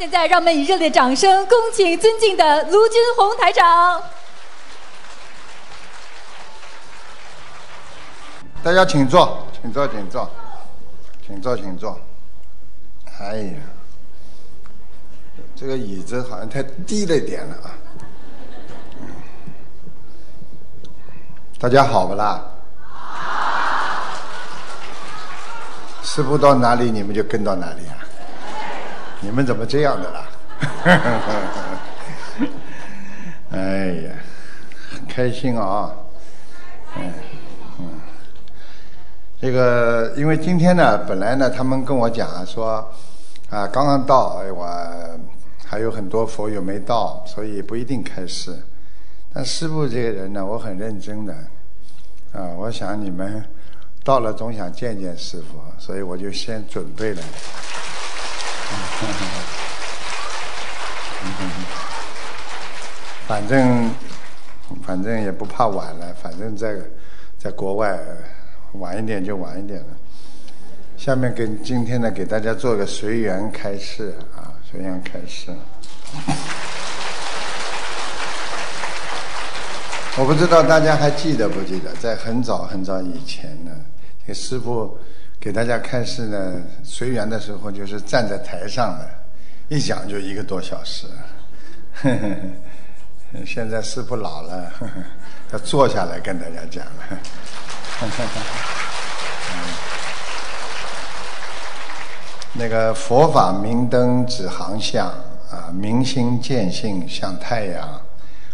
现在，让我们以热烈掌声，恭请尊敬的卢军红台长。大家请坐，请坐，请坐，请坐，请坐。哎呀，这个椅子好像太低了一点了啊！大家好不啦？师傅到哪里，你们就跟到哪里啊？你们怎么这样的啦？哎呀，很开心啊！嗯嗯，这个因为今天呢，本来呢，他们跟我讲说，啊，刚刚到，哎，我还有很多佛友没到，所以不一定开始。但师傅这个人呢，我很认真的，啊，我想你们到了总想见见师傅，所以我就先准备了。反正反正也不怕晚了，反正在在国外晚一点就晚一点了。下面跟今天呢，给大家做个随缘开示啊，随缘开示。我不知道大家还记得不记得，在很早很早以前呢，这师傅。给大家开示呢，随缘的时候就是站在台上的，一讲就一个多小时。现在师傅老了，要坐下来跟大家讲了。那个佛法明灯指航向啊，明心见性像太阳，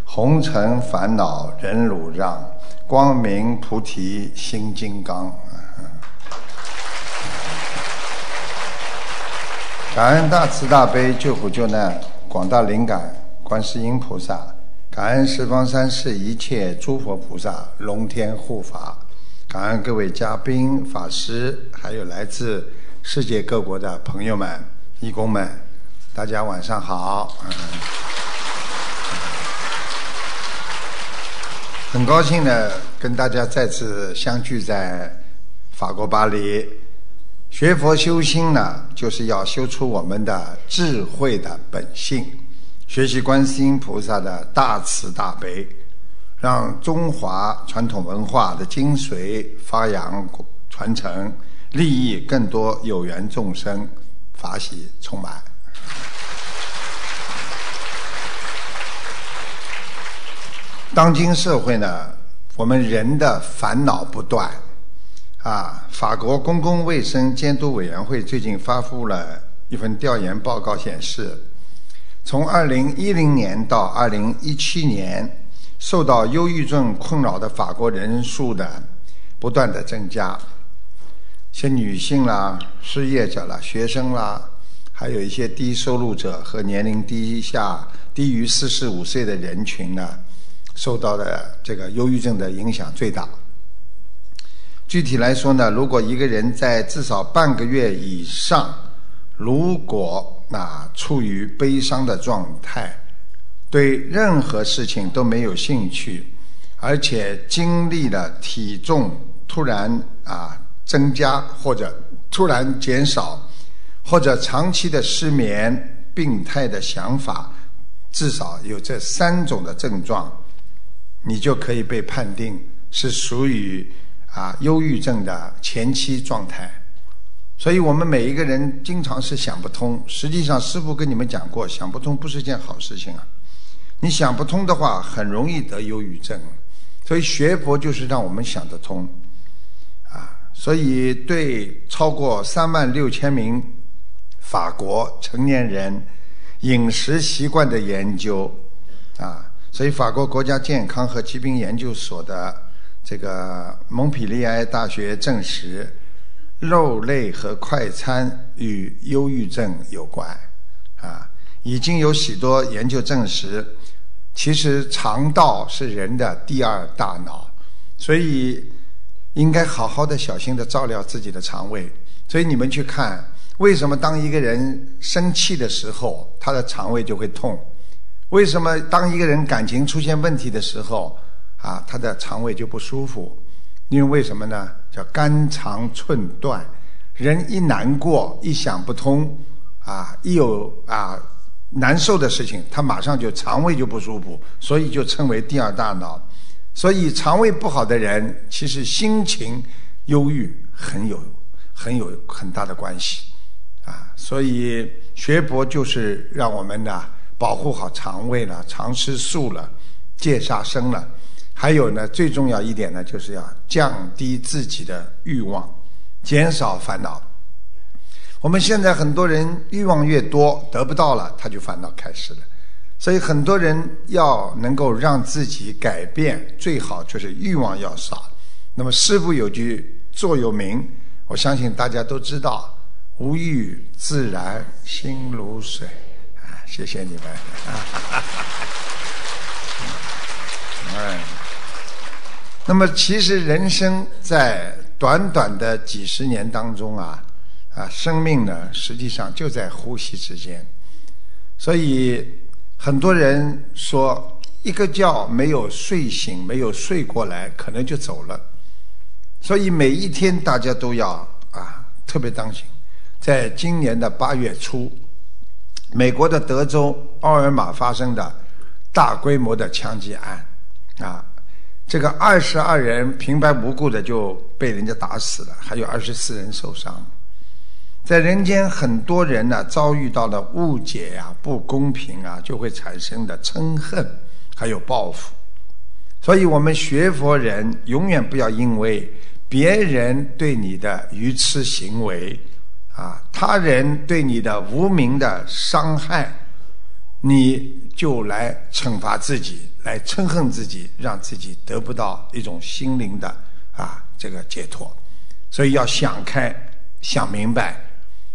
红尘烦恼人汝让，光明菩提心金刚。感恩大慈大悲救苦救难广大灵感观世音菩萨，感恩十方三世一切诸佛菩萨龙天护法，感恩各位嘉宾法师，还有来自世界各国的朋友们、义工们，大家晚上好。很高兴呢，跟大家再次相聚在法国巴黎。学佛修心呢，就是要修出我们的智慧的本性，学习观世音菩萨的大慈大悲，让中华传统文化的精髓发扬传承，利益更多有缘众生，法喜充满。当今社会呢，我们人的烦恼不断。啊，法国公共卫生监督委员会最近发布了一份调研报告，显示，从2010年到2017年，受到忧郁症困扰的法国人数的不断的增加，些女性啦、失业者啦、学生啦，还有一些低收入者和年龄低下低于45岁的人群呢，受到的这个忧郁症的影响最大。具体来说呢，如果一个人在至少半个月以上，如果啊处于悲伤的状态，对任何事情都没有兴趣，而且经历了体重突然啊增加或者突然减少，或者长期的失眠、病态的想法，至少有这三种的症状，你就可以被判定是属于。啊，忧郁症的前期状态，所以我们每一个人经常是想不通。实际上，师傅跟你们讲过，想不通不是件好事情啊。你想不通的话，很容易得忧郁症。所以学佛就是让我们想得通。啊，所以对超过三万六千名法国成年人饮食习惯的研究，啊，所以法国国家健康和疾病研究所的。这个蒙彼利埃大学证实，肉类和快餐与忧郁症有关，啊，已经有许多研究证实，其实肠道是人的第二大脑，所以应该好好的、小心的照料自己的肠胃。所以你们去看，为什么当一个人生气的时候，他的肠胃就会痛？为什么当一个人感情出现问题的时候？啊，他的肠胃就不舒服，因为为什么呢？叫肝肠寸断。人一难过，一想不通，啊，一有啊难受的事情，他马上就肠胃就不舒服，所以就称为第二大脑。所以肠胃不好的人，其实心情忧郁很有很有很大的关系啊。所以学佛就是让我们呢保护好肠胃了，常吃素了，戒杀生了。还有呢，最重要一点呢，就是要降低自己的欲望，减少烦恼。我们现在很多人欲望越多，得不到了，他就烦恼开始了。所以很多人要能够让自己改变，最好就是欲望要少。那么师父有句座右铭，我相信大家都知道：无欲自然心如水。啊，谢谢你们。哎。那么，其实人生在短短的几十年当中啊，啊，生命呢，实际上就在呼吸之间。所以，很多人说，一个觉没有睡醒，没有睡过来，可能就走了。所以，每一天大家都要啊，特别当心。在今年的八月初，美国的德州奥尔玛发生的大规模的枪击案，啊。这个二十二人平白无故的就被人家打死了，还有二十四人受伤。在人间，很多人呢遭遇到了误解呀、不公平啊，就会产生的嗔恨，还有报复。所以我们学佛人永远不要因为别人对你的愚痴行为啊，他人对你的无名的伤害，你就来惩罚自己。来嗔恨自己，让自己得不到一种心灵的啊这个解脱，所以要想开、想明白。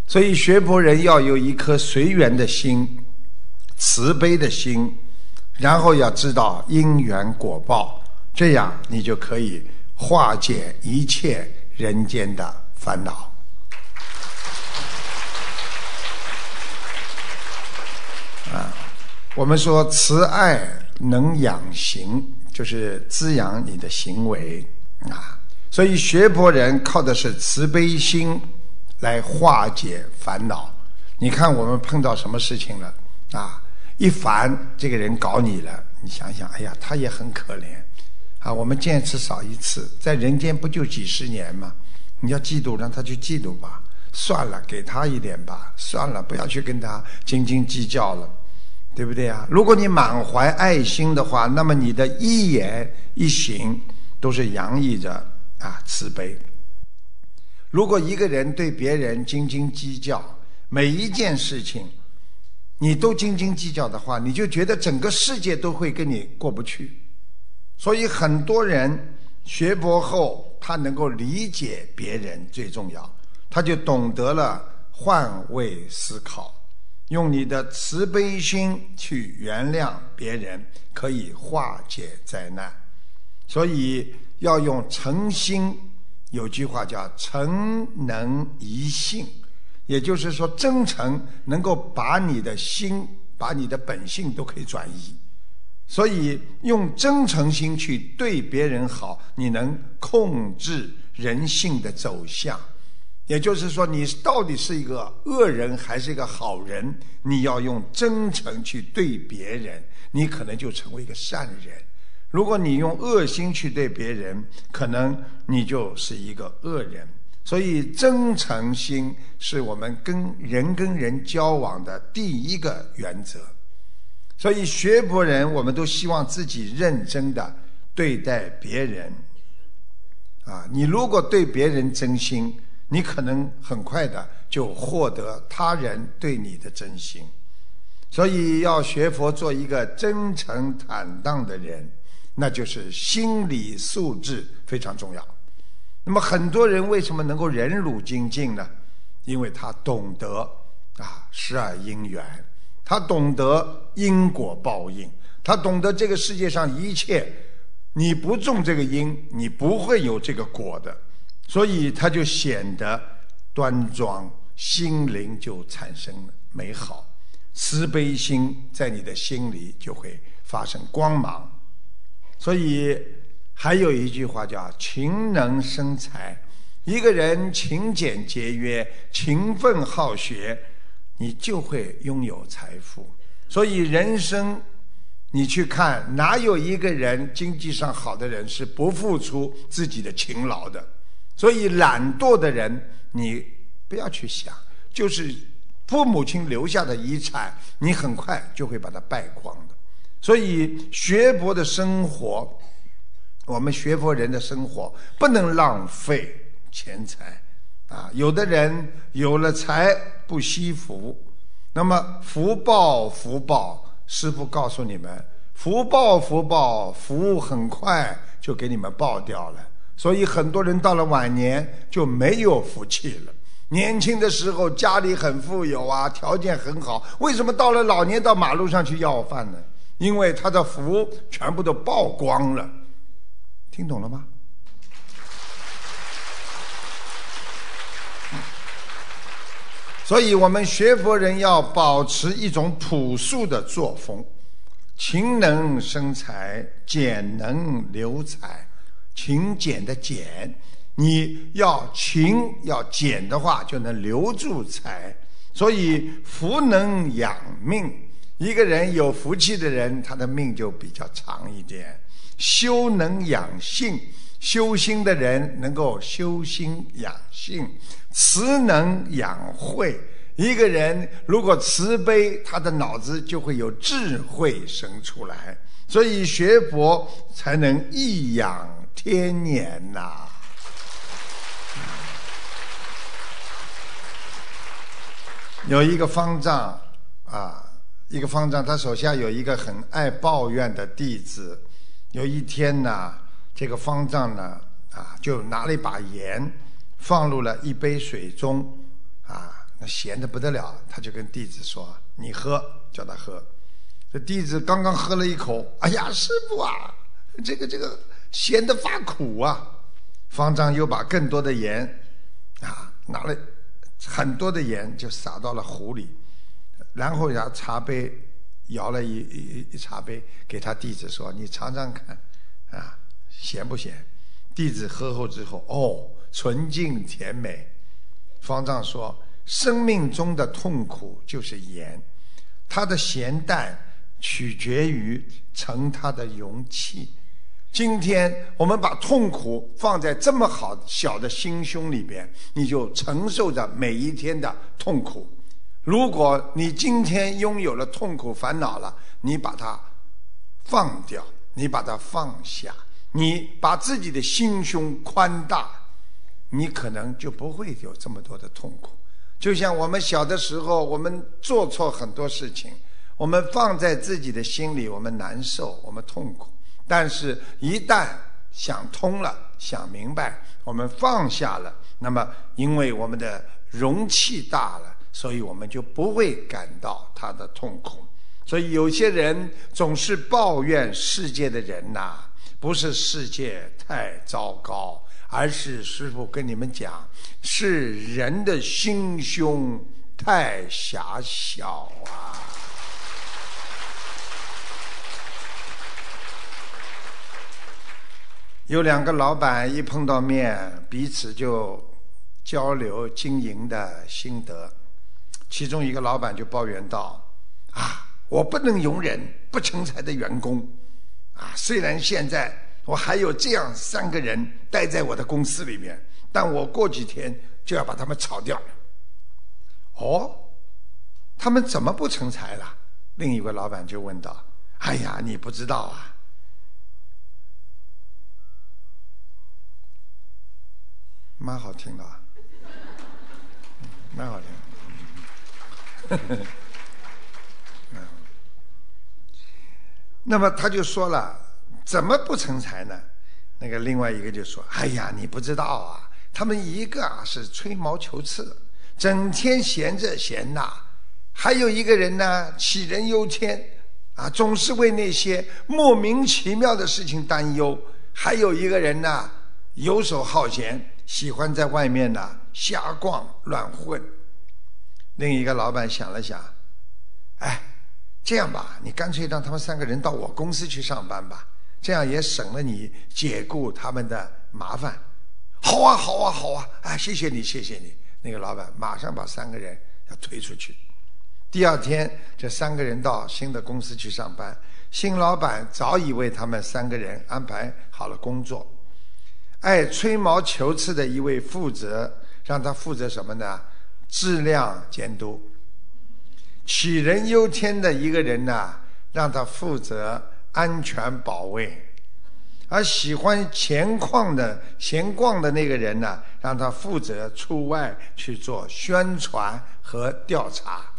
所以学佛人要有一颗随缘的心、慈悲的心，然后要知道因缘果报，这样你就可以化解一切人间的烦恼。啊，我们说慈爱。能养行，就是滋养你的行为啊。所以学佛人靠的是慈悲心来化解烦恼。你看我们碰到什么事情了啊？一烦，这个人搞你了，你想想，哎呀，他也很可怜啊。我们见一次少一次，在人间不就几十年吗？你要嫉妒，让他去嫉妒吧。算了，给他一点吧。算了，不要去跟他斤斤计较了。对不对啊？如果你满怀爱心的话，那么你的一言一行都是洋溢着啊慈悲。如果一个人对别人斤斤计较，每一件事情你都斤斤计较的话，你就觉得整个世界都会跟你过不去。所以很多人学佛后，他能够理解别人最重要，他就懂得了换位思考。用你的慈悲心去原谅别人，可以化解灾难。所以要用诚心。有句话叫“诚能移性”，也就是说，真诚能够把你的心、把你的本性都可以转移。所以用真诚心去对别人好，你能控制人性的走向。也就是说，你到底是一个恶人还是一个好人？你要用真诚去对别人，你可能就成为一个善人；如果你用恶心去对别人，可能你就是一个恶人。所以，真诚心是我们跟人跟人交往的第一个原则。所以，学佛人我们都希望自己认真的对待别人。啊，你如果对别人真心。你可能很快的就获得他人对你的真心，所以要学佛做一个真诚坦荡的人，那就是心理素质非常重要。那么很多人为什么能够忍辱精进呢？因为他懂得啊十二因缘，他懂得因果报应，他懂得这个世界上一切，你不种这个因，你不会有这个果的。所以他就显得端庄，心灵就产生美好，慈悲心在你的心里就会发生光芒。所以还有一句话叫“勤能生财”，一个人勤俭节约、勤奋好学，你就会拥有财富。所以人生，你去看哪有一个人经济上好的人是不付出自己的勤劳的？所以懒惰的人，你不要去想，就是父母亲留下的遗产，你很快就会把它败光的。所以学佛的生活，我们学佛人的生活不能浪费钱财。啊，有的人有了财不惜福，那么福报福报，师父告诉你们，福报福报，福很快就给你们报掉了。所以很多人到了晚年就没有福气了。年轻的时候家里很富有啊，条件很好，为什么到了老年到马路上去要饭呢？因为他的福全部都曝光了。听懂了吗？所以我们学佛人要保持一种朴素的作风，勤能生财，俭能留财。勤俭的俭，你要勤要俭的话，就能留住财。所以福能养命，一个人有福气的人，他的命就比较长一点。修能养性。修心的人能够修心养性，慈能养慧。一个人如果慈悲，他的脑子就会有智慧生出来。所以学佛才能益养天年呐。有一个方丈啊，一个方丈，他手下有一个很爱抱怨的弟子。有一天呢。这个方丈呢，啊，就拿了一把盐，放入了一杯水中，啊，那咸的不得了。他就跟弟子说：“你喝，叫他喝。”这弟子刚刚喝了一口，哎呀，师傅啊，这个这个咸的发苦啊！方丈又把更多的盐，啊，拿了很多的盐就撒到了壶里，然后拿茶杯舀了一一一茶杯给他弟子说：“你尝尝看，啊。”咸不咸？弟子喝后之后，哦，纯净甜美。方丈说：“生命中的痛苦就是盐，它的咸淡取决于盛它的容器。今天我们把痛苦放在这么好小的心胸里边，你就承受着每一天的痛苦。如果你今天拥有了痛苦烦恼了，你把它放掉，你把它放下。”你把自己的心胸宽大，你可能就不会有这么多的痛苦。就像我们小的时候，我们做错很多事情，我们放在自己的心里，我们难受，我们痛苦。但是，一旦想通了，想明白，我们放下了，那么因为我们的容器大了，所以我们就不会感到他的痛苦。所以，有些人总是抱怨世界的人呐。不是世界太糟糕，而是师傅跟你们讲，是人的心胸太狭小啊。有两个老板一碰到面，彼此就交流经营的心得。其中一个老板就抱怨道：“啊，我不能容忍不成才的员工。”啊，虽然现在我还有这样三个人待在我的公司里面，但我过几天就要把他们炒掉。哦，他们怎么不成才了？另一位老板就问道：“哎呀，你不知道啊，蛮好听的，蛮好听。”那么他就说了，怎么不成才呢？那个另外一个就说：“哎呀，你不知道啊，他们一个啊是吹毛求疵，整天闲着闲呐；还有一个人呢，杞人忧天，啊，总是为那些莫名其妙的事情担忧；还有一个人呢，游手好闲，喜欢在外面呢瞎逛乱混。”另一个老板想了想，哎。这样吧，你干脆让他们三个人到我公司去上班吧，这样也省了你解雇他们的麻烦。好啊，好啊，好啊！哎，谢谢你，谢谢你。那个老板马上把三个人要推出去。第二天，这三个人到新的公司去上班，新老板早已为他们三个人安排好了工作。爱吹毛求疵的一位负责，让他负责什么呢？质量监督。杞人忧天的一个人呢，让他负责安全保卫。而喜欢闲逛的闲逛的那个人呢，让他负责出外去做宣传和调查。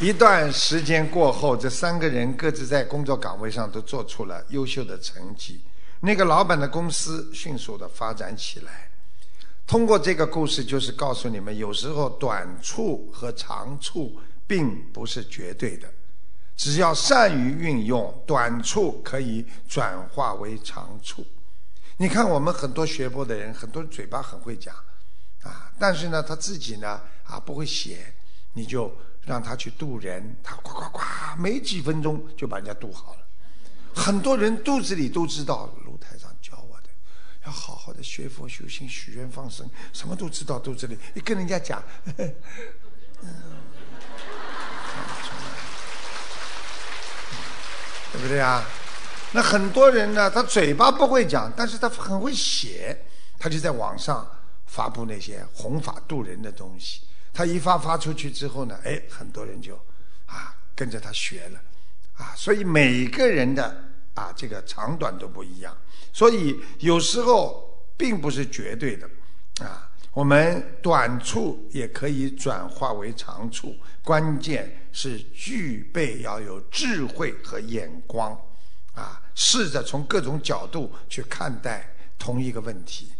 一段时间过后，这三个人各自在工作岗位上都做出了优秀的成绩。那个老板的公司迅速的发展起来。通过这个故事，就是告诉你们，有时候短处和长处并不是绝对的。只要善于运用，短处可以转化为长处。你看，我们很多学佛的人，很多嘴巴很会讲，啊，但是呢，他自己呢，啊，不会写，你就让他去渡人，他呱呱呱，没几分钟就把人家渡好了。很多人肚子里都知道，卢台长教我的，要好好的学佛修心、许愿放生，什么都知道肚子里，一跟人家讲，嗯。对不对啊？那很多人呢，他嘴巴不会讲，但是他很会写，他就在网上发布那些弘法度人的东西。他一发发出去之后呢，哎，很多人就啊跟着他学了，啊，所以每个人的啊这个长短都不一样，所以有时候并不是绝对的，啊。我们短处也可以转化为长处，关键是具备要有智慧和眼光，啊，试着从各种角度去看待同一个问题。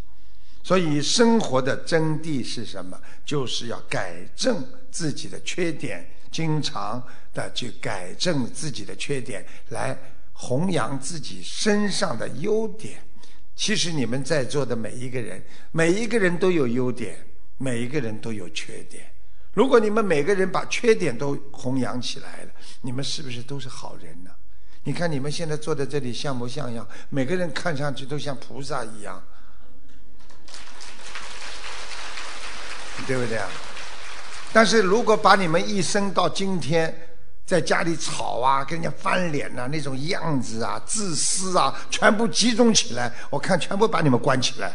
所以，生活的真谛是什么？就是要改正自己的缺点，经常的去改正自己的缺点，来弘扬自己身上的优点。其实你们在座的每一个人，每一个人都有优点，每一个人都有缺点。如果你们每个人把缺点都弘扬起来了，你们是不是都是好人呢？你看你们现在坐在这里像模像样，每个人看上去都像菩萨一样，对不对啊？但是如果把你们一生到今天，在家里吵啊，跟人家翻脸呐，那种样子啊，自私啊，全部集中起来，我看全部把你们关起来。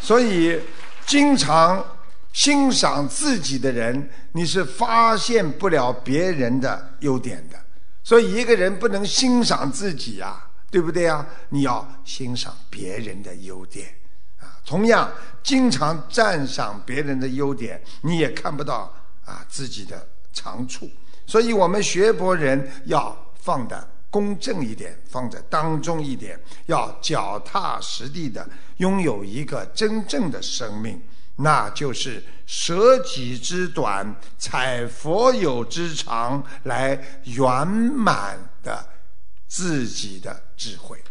所以，经常欣赏自己的人，你是发现不了别人的优点的。所以，一个人不能欣赏自己啊，对不对啊？你要欣赏别人的优点。同样，经常赞赏别人的优点，你也看不到啊自己的长处。所以我们学佛人要放的公正一点，放在当中一点，要脚踏实地的拥有一个真正的生命，那就是舍己之短，采佛有之长，来圆满的自己的智慧。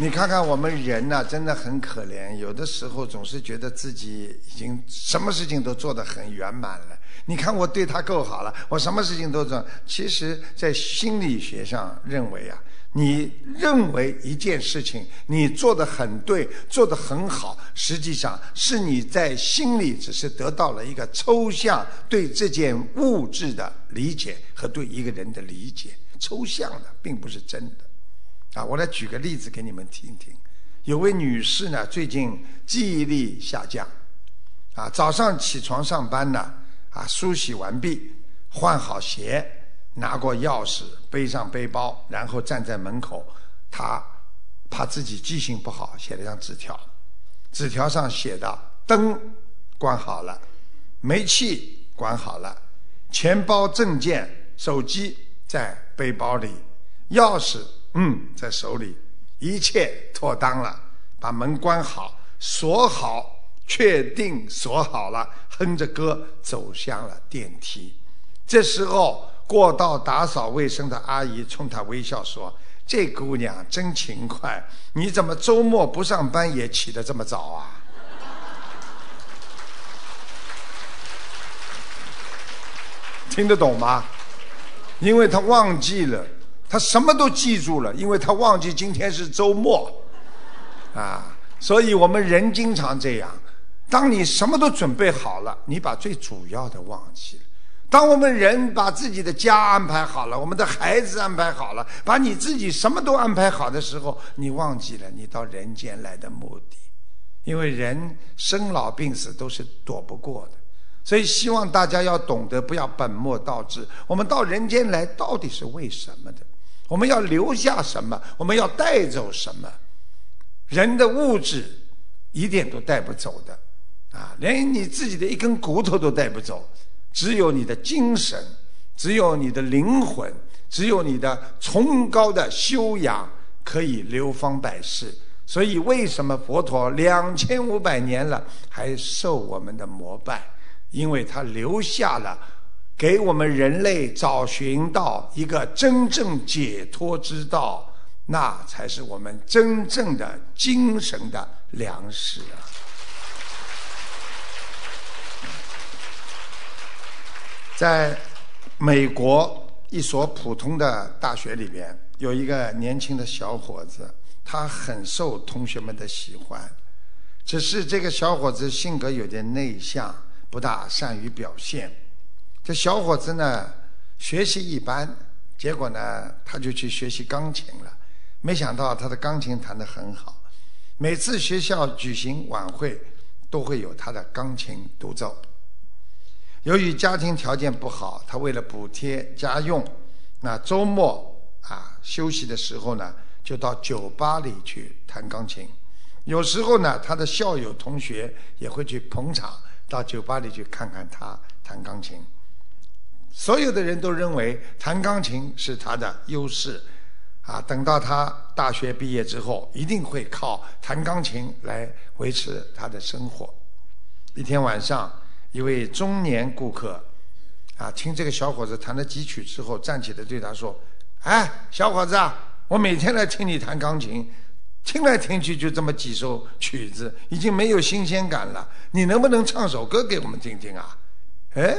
你看看我们人呐，真的很可怜。有的时候总是觉得自己已经什么事情都做得很圆满了。你看我对他够好了，我什么事情都做。其实，在心理学上认为啊，你认为一件事情你做得很对，做得很好，实际上是你在心里只是得到了一个抽象对这件物质的理解和对一个人的理解，抽象的，并不是真的。啊，我来举个例子给你们听听。有位女士呢，最近记忆力下降，啊，早上起床上班呢，啊，梳洗完毕，换好鞋，拿过钥匙，背上背包，然后站在门口，她怕自己记性不好，写了张纸条，纸条上写的：灯关好了，煤气关好了，钱包、证件、手机在背包里，钥匙。嗯，在手里，一切妥当了，把门关好，锁好，确定锁好了，哼着歌走向了电梯。这时候，过道打扫卫生的阿姨冲他微笑说：“这姑娘真勤快，你怎么周末不上班也起得这么早啊？”听得懂吗？因为他忘记了。他什么都记住了，因为他忘记今天是周末，啊，所以我们人经常这样。当你什么都准备好了，你把最主要的忘记了。当我们人把自己的家安排好了，我们的孩子安排好了，把你自己什么都安排好的时候，你忘记了你到人间来的目的。因为人生老病死都是躲不过的，所以希望大家要懂得不要本末倒置。我们到人间来到底是为什么的？我们要留下什么？我们要带走什么？人的物质一点都带不走的。啊，连你自己的一根骨头都带不走，只有你的精神，只有你的灵魂，只有你的崇高的修养可以流芳百世。所以，为什么佛陀两千五百年了还受我们的膜拜？因为他留下了给我们人类找寻到一个真正解脱之道，那才是我们真正的精神的粮食啊！在美国一所普通的大学里边，有一个年轻的小伙子，他很受同学们的喜欢。只是这个小伙子性格有点内向，不大善于表现。这小伙子呢，学习一般，结果呢，他就去学习钢琴了。没想到他的钢琴弹得很好，每次学校举行晚会，都会有他的钢琴独奏。由于家庭条件不好，他为了补贴家用，那周末啊休息的时候呢，就到酒吧里去弹钢琴。有时候呢，他的校友同学也会去捧场，到酒吧里去看看他弹钢琴。所有的人都认为弹钢琴是他的优势，啊，等到他大学毕业之后，一定会靠弹钢琴来维持他的生活。一天晚上。一位中年顾客，啊，听这个小伙子弹了几曲之后，站起来对他说：“哎，小伙子啊，我每天来听你弹钢琴，听来听去就这么几首曲子，已经没有新鲜感了。你能不能唱首歌给我们听听啊？”哎，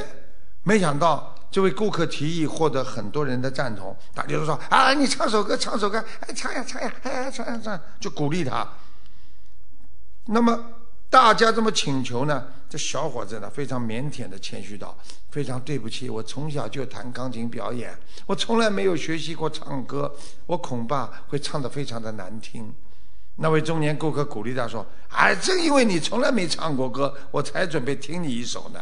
没想到这位顾客提议获得很多人的赞同，大家都说：“啊，你唱首歌，唱首歌，哎，唱呀唱呀，哎，唱呀唱，就鼓励他。”那么。大家这么请求呢？这小伙子呢非常腼腆的谦虚道：“非常对不起，我从小就弹钢琴表演，我从来没有学习过唱歌，我恐怕会唱得非常的难听。”那位中年顾客鼓励他说：“哎，正因为你从来没唱过歌，我才准备听你一首呢。”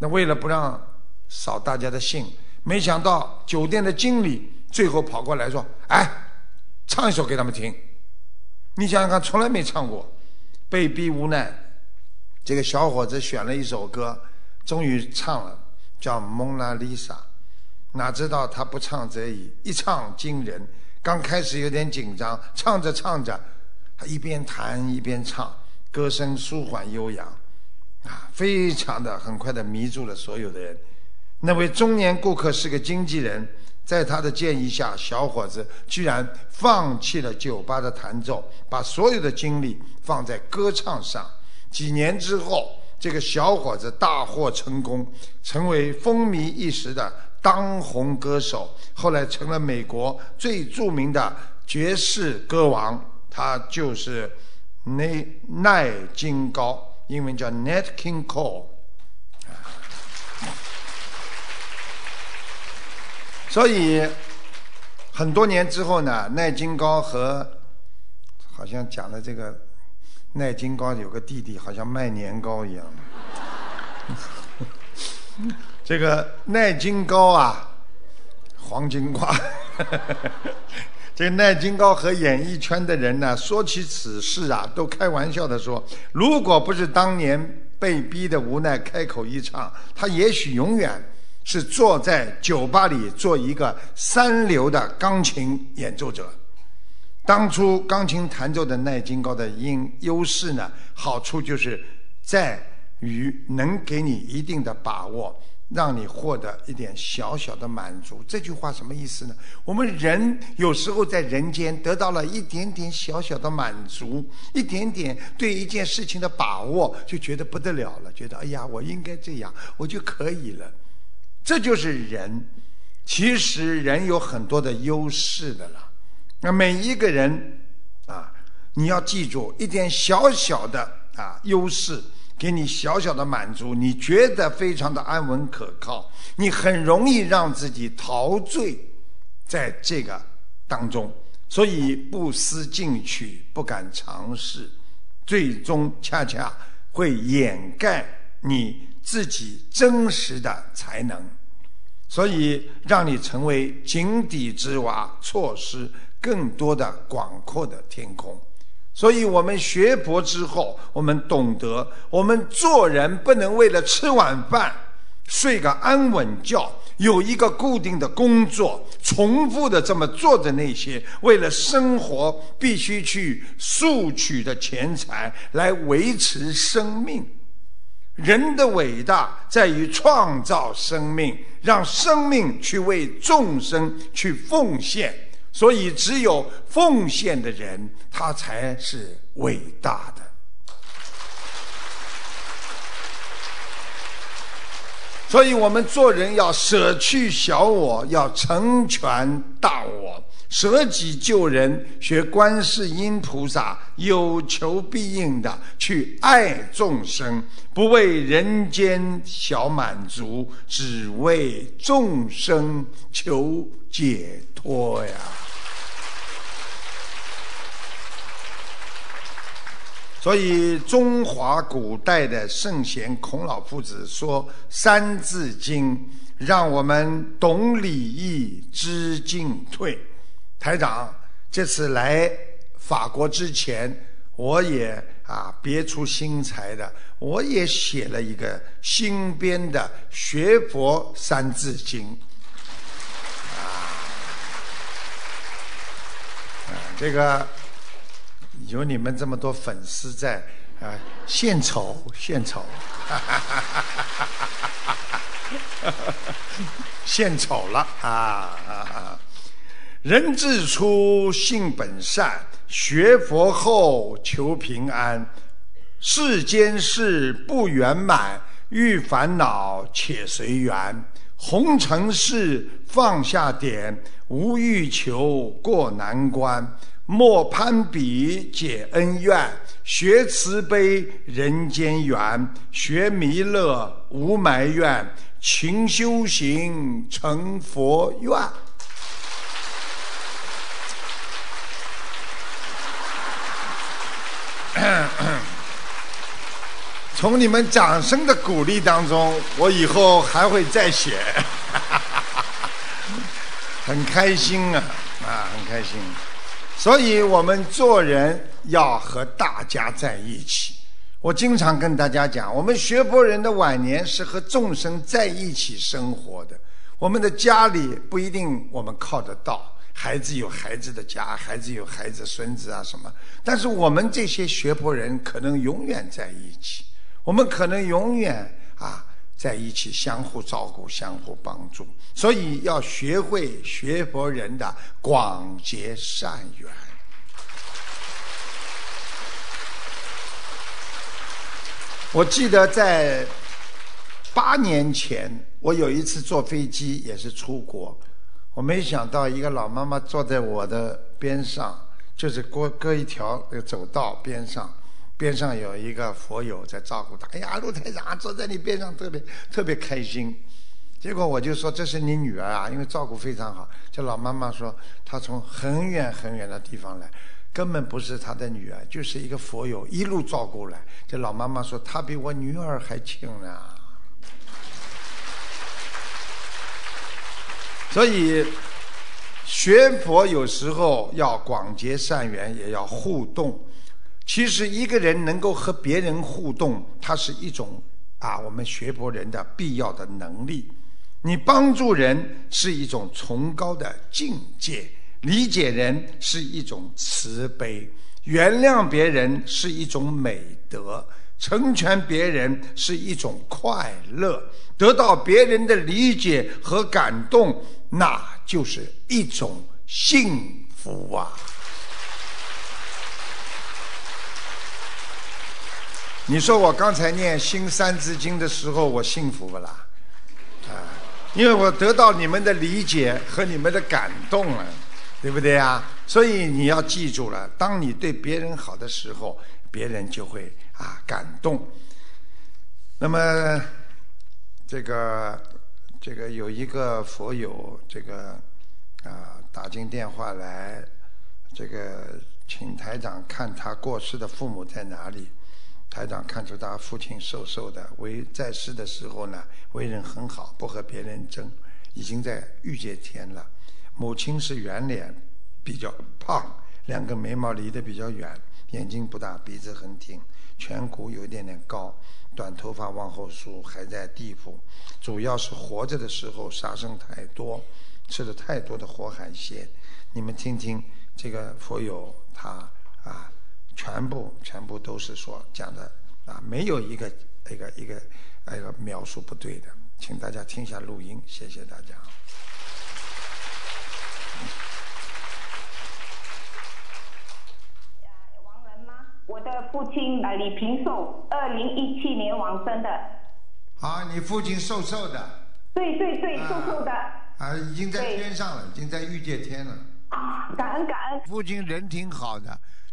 那为了不让扫大家的兴，没想到酒店的经理最后跑过来说：“哎，唱一首给他们听。”你想想看，从来没唱过。被逼无奈，这个小伙子选了一首歌，终于唱了，叫《蒙娜丽莎》。哪知道他不唱则已，一唱惊人。刚开始有点紧张，唱着唱着，他一边弹一边唱，歌声舒缓悠扬，啊，非常的很快的迷住了所有的人。那位中年顾客是个经纪人。在他的建议下，小伙子居然放弃了酒吧的弹奏，把所有的精力放在歌唱上。几年之后，这个小伙子大获成功，成为风靡一时的当红歌手。后来成了美国最著名的爵士歌王，他就是奈奈金高，英文叫 Nat King Cole。所以很多年之后呢，奈金高和好像讲的这个奈金高有个弟弟，好像卖年糕一样。这个奈金高啊，黄金瓜。这个奈金高和演艺圈的人呢，说起此事啊，都开玩笑的说，如果不是当年被逼的无奈开口一唱，他也许永远。是坐在酒吧里做一个三流的钢琴演奏者。当初钢琴弹奏的耐金高的音优势呢，好处就是在于能给你一定的把握，让你获得一点小小的满足。这句话什么意思呢？我们人有时候在人间得到了一点点小小的满足，一点点对一件事情的把握，就觉得不得了了，觉得哎呀，我应该这样，我就可以了。这就是人，其实人有很多的优势的了。那每一个人啊，你要记住一点小小的啊优势，给你小小的满足，你觉得非常的安稳可靠，你很容易让自己陶醉在这个当中。所以不思进取，不敢尝试，最终恰恰会掩盖你自己真实的才能。所以让你成为井底之蛙，错失更多的广阔的天空。所以我们学佛之后，我们懂得，我们做人不能为了吃晚饭、睡个安稳觉。有一个固定的工作，重复的这么做的那些，为了生活必须去索取的钱财来维持生命。人的伟大在于创造生命，让生命去为众生去奉献。所以，只有奉献的人，他才是伟大的。所以我们做人要舍去小我，要成全大我，舍己救人，学观世音菩萨，有求必应的去爱众生，不为人间小满足，只为众生求解脱呀。所以，中华古代的圣贤孔老夫子说《三字经》，让我们懂礼义、知进退。台长这次来法国之前，我也啊别出心裁的，我也写了一个新编的《学佛三字经》。啊，这个。有你们这么多粉丝在啊，献丑献丑，献丑 了啊啊啊！人之初，性本善，学佛后求平安。世间事不圆满，遇烦恼且随缘。红尘事放下点，无欲求过难关。莫攀比解恩怨，学慈悲人间缘，学弥勒无埋怨，勤修行成佛愿。从你们掌声的鼓励当中，我以后还会再写，很开心啊啊，很开心。所以我们做人要和大家在一起。我经常跟大家讲，我们学佛人的晚年是和众生在一起生活的。我们的家里不一定我们靠得到，孩子有孩子的家，孩子有孩子孙子啊什么。但是我们这些学佛人可能永远在一起，我们可能永远啊。在一起相互照顾、相互帮助，所以要学会学佛人的广结善缘。我记得在八年前，我有一次坐飞机也是出国，我没想到一个老妈妈坐在我的边上，就是过隔一条走道边上。边上有一个佛友在照顾她，哎呀，陆台长坐在你边上特别特别开心。结果我就说这是你女儿啊，因为照顾非常好。这老妈妈说她从很远很远的地方来，根本不是她的女儿，就是一个佛友一路照顾来。这老妈妈说她比我女儿还亲呢。所以学佛有时候要广结善缘，也要互动。其实一个人能够和别人互动，它是一种啊，我们学佛人的必要的能力。你帮助人是一种崇高的境界，理解人是一种慈悲，原谅别人是一种美德，成全别人是一种快乐，得到别人的理解和感动，那就是一种幸福啊。你说我刚才念《新三字经》的时候，我幸福不啦？啊，因为我得到你们的理解和你们的感动了，对不对啊？所以你要记住了，当你对别人好的时候，别人就会啊感动。那么这个这个有一个佛友，这个啊打进电话来，这个请台长看他过世的父母在哪里。台长看出他父亲瘦瘦的，为在世的时候呢，为人很好，不和别人争，已经在御界天了。母亲是圆脸，比较胖，两个眉毛离得比较远，眼睛不大，鼻子很挺，颧骨有一点点高，短头发往后梳，还在地府。主要是活着的时候杀生太多，吃了太多的活海鲜。你们听听这个佛友他啊。全部全部都是说讲的啊，没有一个一个一个一个描述不对的，请大家听一下录音，谢谢大家。王人吗？我的父亲呃李平寿，二零一七年往生的。啊，你父亲瘦瘦的。对对对，瘦瘦的。啊，已经在天上了，已经在御界天了。啊，感恩感恩。父亲人挺好的。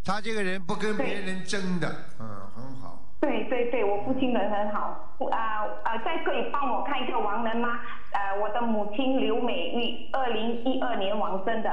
他这个人不跟别人争的，嗯，很好。对对对，我父亲人很好。啊啊，再可以帮我看一个亡人吗？呃，我的母亲刘美玉，二零一二年往生的。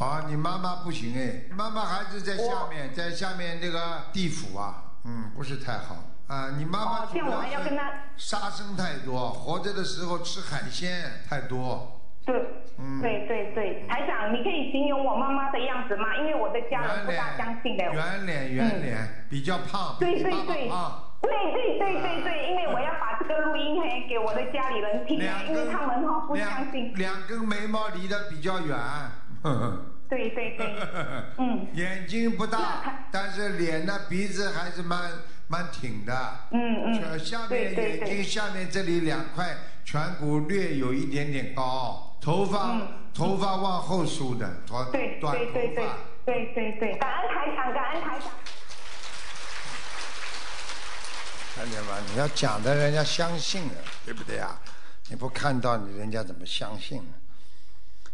好，你妈妈不行哎，妈妈还是在下面，在下面那个地府啊，嗯，不是太好。啊，你妈妈主要是杀生太多，活着的时候吃海鲜太多。对，嗯对对对，台长，你可以形容我妈妈的样子吗？因为我的家人不大相信的。圆脸，圆脸，比较胖，对对对，啊对对对对对，因为我要把这个录音嘿给我的家里人听，因为他们哈不相信。两根眉毛离得比较远。对 对对，嗯。眼睛不大，但是脸呢，鼻子还是蛮蛮挺的。嗯嗯。下面眼睛下面这里两块颧骨略有一点点高。头发头发往后梳的，短短头发。对对对，感恩台长，感恩台长。看见吗？你要讲的人家相信了，对不对啊？你不看到你人家怎么相信呢？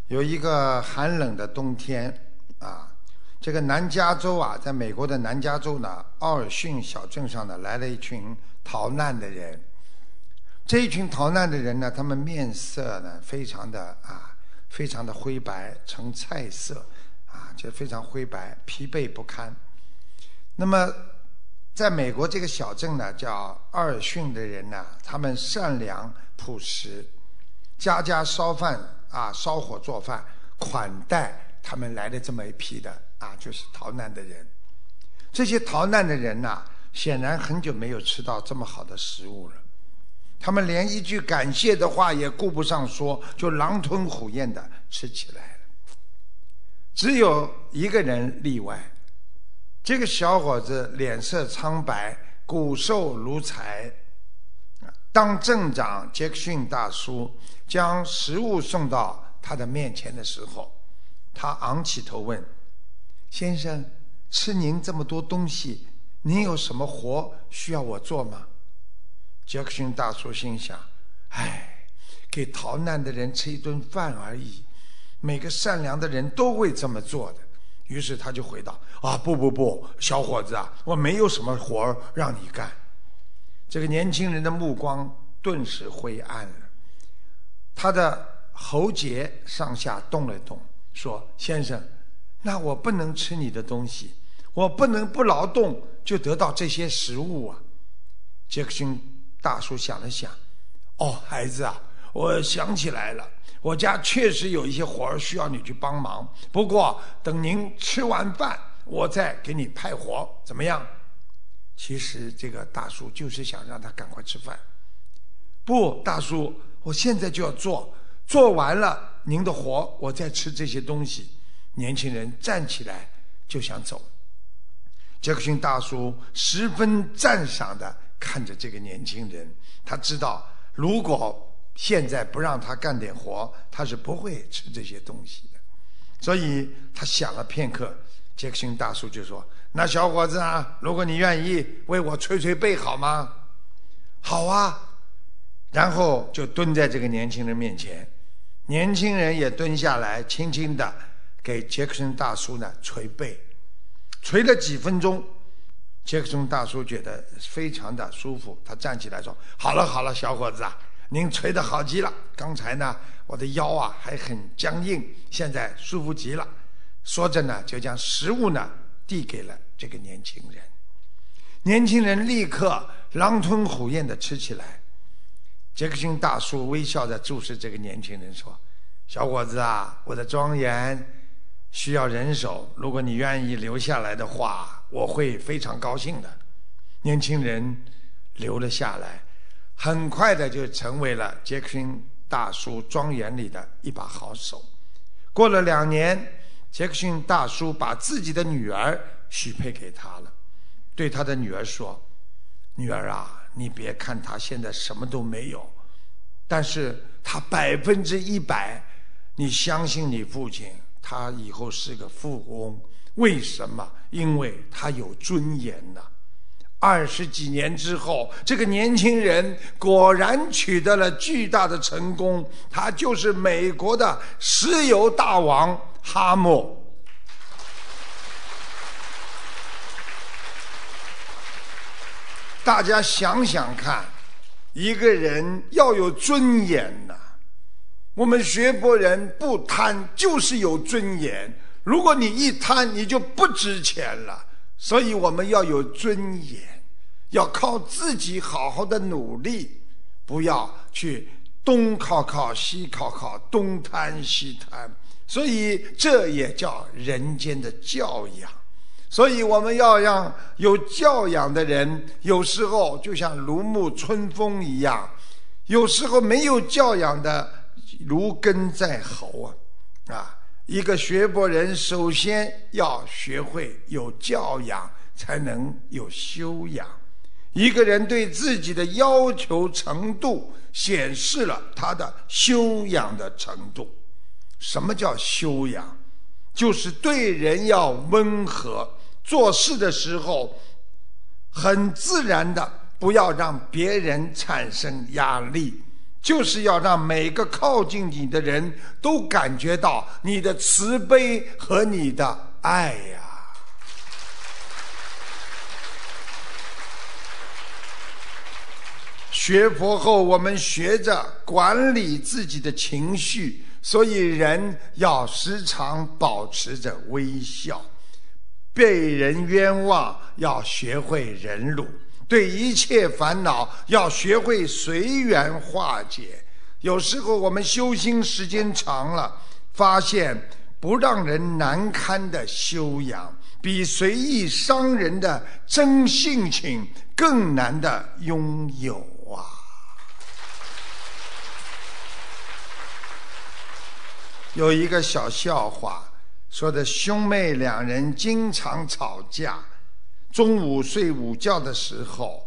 有一个寒冷的冬天啊，这个南加州啊，在美国的南加州呢，奥尔逊小镇上呢，来了一群逃难的人。这一群逃难的人呢，他们面色呢非常的啊，非常的灰白，呈菜色，啊，就非常灰白，疲惫不堪。那么，在美国这个小镇呢，叫奥尔逊的人呢，他们善良朴实，家家烧饭啊，烧火做饭，款待他们来的这么一批的啊，就是逃难的人。这些逃难的人呢，显然很久没有吃到这么好的食物了。他们连一句感谢的话也顾不上说，就狼吞虎咽的吃起来了。只有一个人例外，这个小伙子脸色苍白，骨瘦如柴。当镇长杰克逊大叔将食物送到他的面前的时候，他昂起头问：“先生，吃您这么多东西，您有什么活需要我做吗？”杰克逊大叔心想：“唉，给逃难的人吃一顿饭而已，每个善良的人都会这么做的。”于是他就回答：“啊，不不不，小伙子啊，我没有什么活让你干。”这个年轻人的目光顿时灰暗了，他的喉结上下动了动，说：“先生，那我不能吃你的东西，我不能不劳动就得到这些食物啊。”杰克逊。大叔想了想，哦，孩子啊，我想起来了，我家确实有一些活儿需要你去帮忙。不过等您吃完饭，我再给你派活，怎么样？其实这个大叔就是想让他赶快吃饭。不，大叔，我现在就要做，做完了您的活，我再吃这些东西。年轻人站起来就想走，杰克逊大叔十分赞赏的。看着这个年轻人，他知道如果现在不让他干点活，他是不会吃这些东西的。所以他想了片刻，杰克逊大叔就说：“那小伙子啊，如果你愿意为我捶捶背，好吗？”“好啊。”然后就蹲在这个年轻人面前，年轻人也蹲下来，轻轻的给杰克逊大叔呢捶背，捶了几分钟，杰克逊大叔觉得非常的舒服，他站起来说：“好了好了，小伙子啊，您捶得好极了，刚才呢我的腰啊还很僵硬，现在舒服极了。”说着呢，就将食物呢递给了这个年轻人。年轻人立刻狼吞虎咽的吃起来。杰克逊大叔微笑着注视这个年轻人说：“小伙子啊，我的庄园需要人手，如果你愿意留下来的话，我会非常高兴的。”年轻人留了下来，很快的就成为了杰克逊大叔庄园里的一把好手。过了两年。杰克逊大叔把自己的女儿许配给他了，对他的女儿说：“女儿啊，你别看他现在什么都没有，但是他百分之一百，你相信你父亲，他以后是个富翁。为什么？因为他有尊严呐。”二十几年之后，这个年轻人果然取得了巨大的成功，他就是美国的石油大王。哈默，大家想想看，一个人要有尊严呐。我们学佛人不贪，就是有尊严。如果你一贪，你就不值钱了。所以我们要有尊严，要靠自己好好的努力，不要去东靠靠西靠靠，东贪西贪。所以这也叫人间的教养，所以我们要让有教养的人，有时候就像如沐春风一样，有时候没有教养的如鲠在喉啊！啊，一个学佛人首先要学会有教养，才能有修养。一个人对自己的要求程度，显示了他的修养的程度。什么叫修养？就是对人要温和，做事的时候很自然的，不要让别人产生压力，就是要让每个靠近你的人都感觉到你的慈悲和你的爱呀。学佛后，我们学着管理自己的情绪。所以，人要时常保持着微笑；被人冤枉，要学会忍辱；对一切烦恼，要学会随缘化解。有时候，我们修心时间长了，发现不让人难堪的修养，比随意伤人的真性情更难的拥有啊！有一个小笑话，说的兄妹两人经常吵架。中午睡午觉的时候，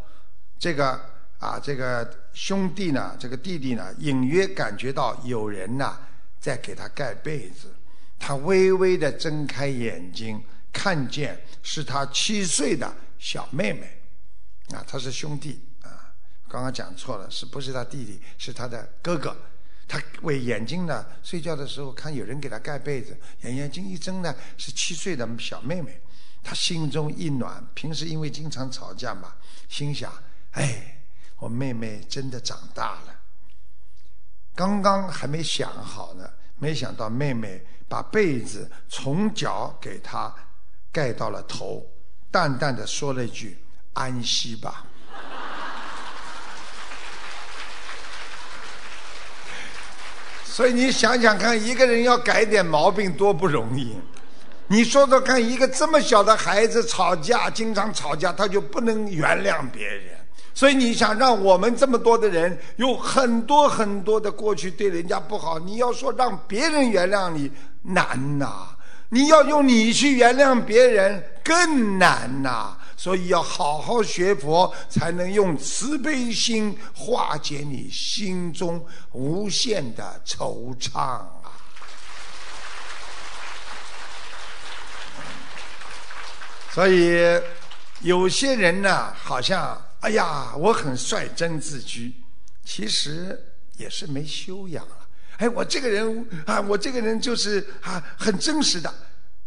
这个啊，这个兄弟呢，这个弟弟呢，隐约感觉到有人呐在给他盖被子。他微微的睁开眼睛，看见是他七岁的小妹妹。啊，他是兄弟啊，刚刚讲错了，是不是他弟弟？是他的哥哥。他为眼睛呢，睡觉的时候看有人给他盖被子，眼眼睛一睁呢，是七岁的小妹妹，他心中一暖。平时因为经常吵架嘛，心想：哎，我妹妹真的长大了。刚刚还没想好呢，没想到妹妹把被子从脚给他盖到了头，淡淡的说了一句：“安息吧。”所以你想想看，一个人要改点毛病多不容易。你说说看，一个这么小的孩子吵架，经常吵架，他就不能原谅别人。所以你想让我们这么多的人有很多很多的过去对人家不好，你要说让别人原谅你难呐，你要用你去原谅别人更难呐。所以要好好学佛，才能用慈悲心化解你心中无限的惆怅啊！所以有些人呢，好像哎呀，我很率真自居。其实也是没修养了。哎，我这个人啊，我这个人就是啊，很真实的，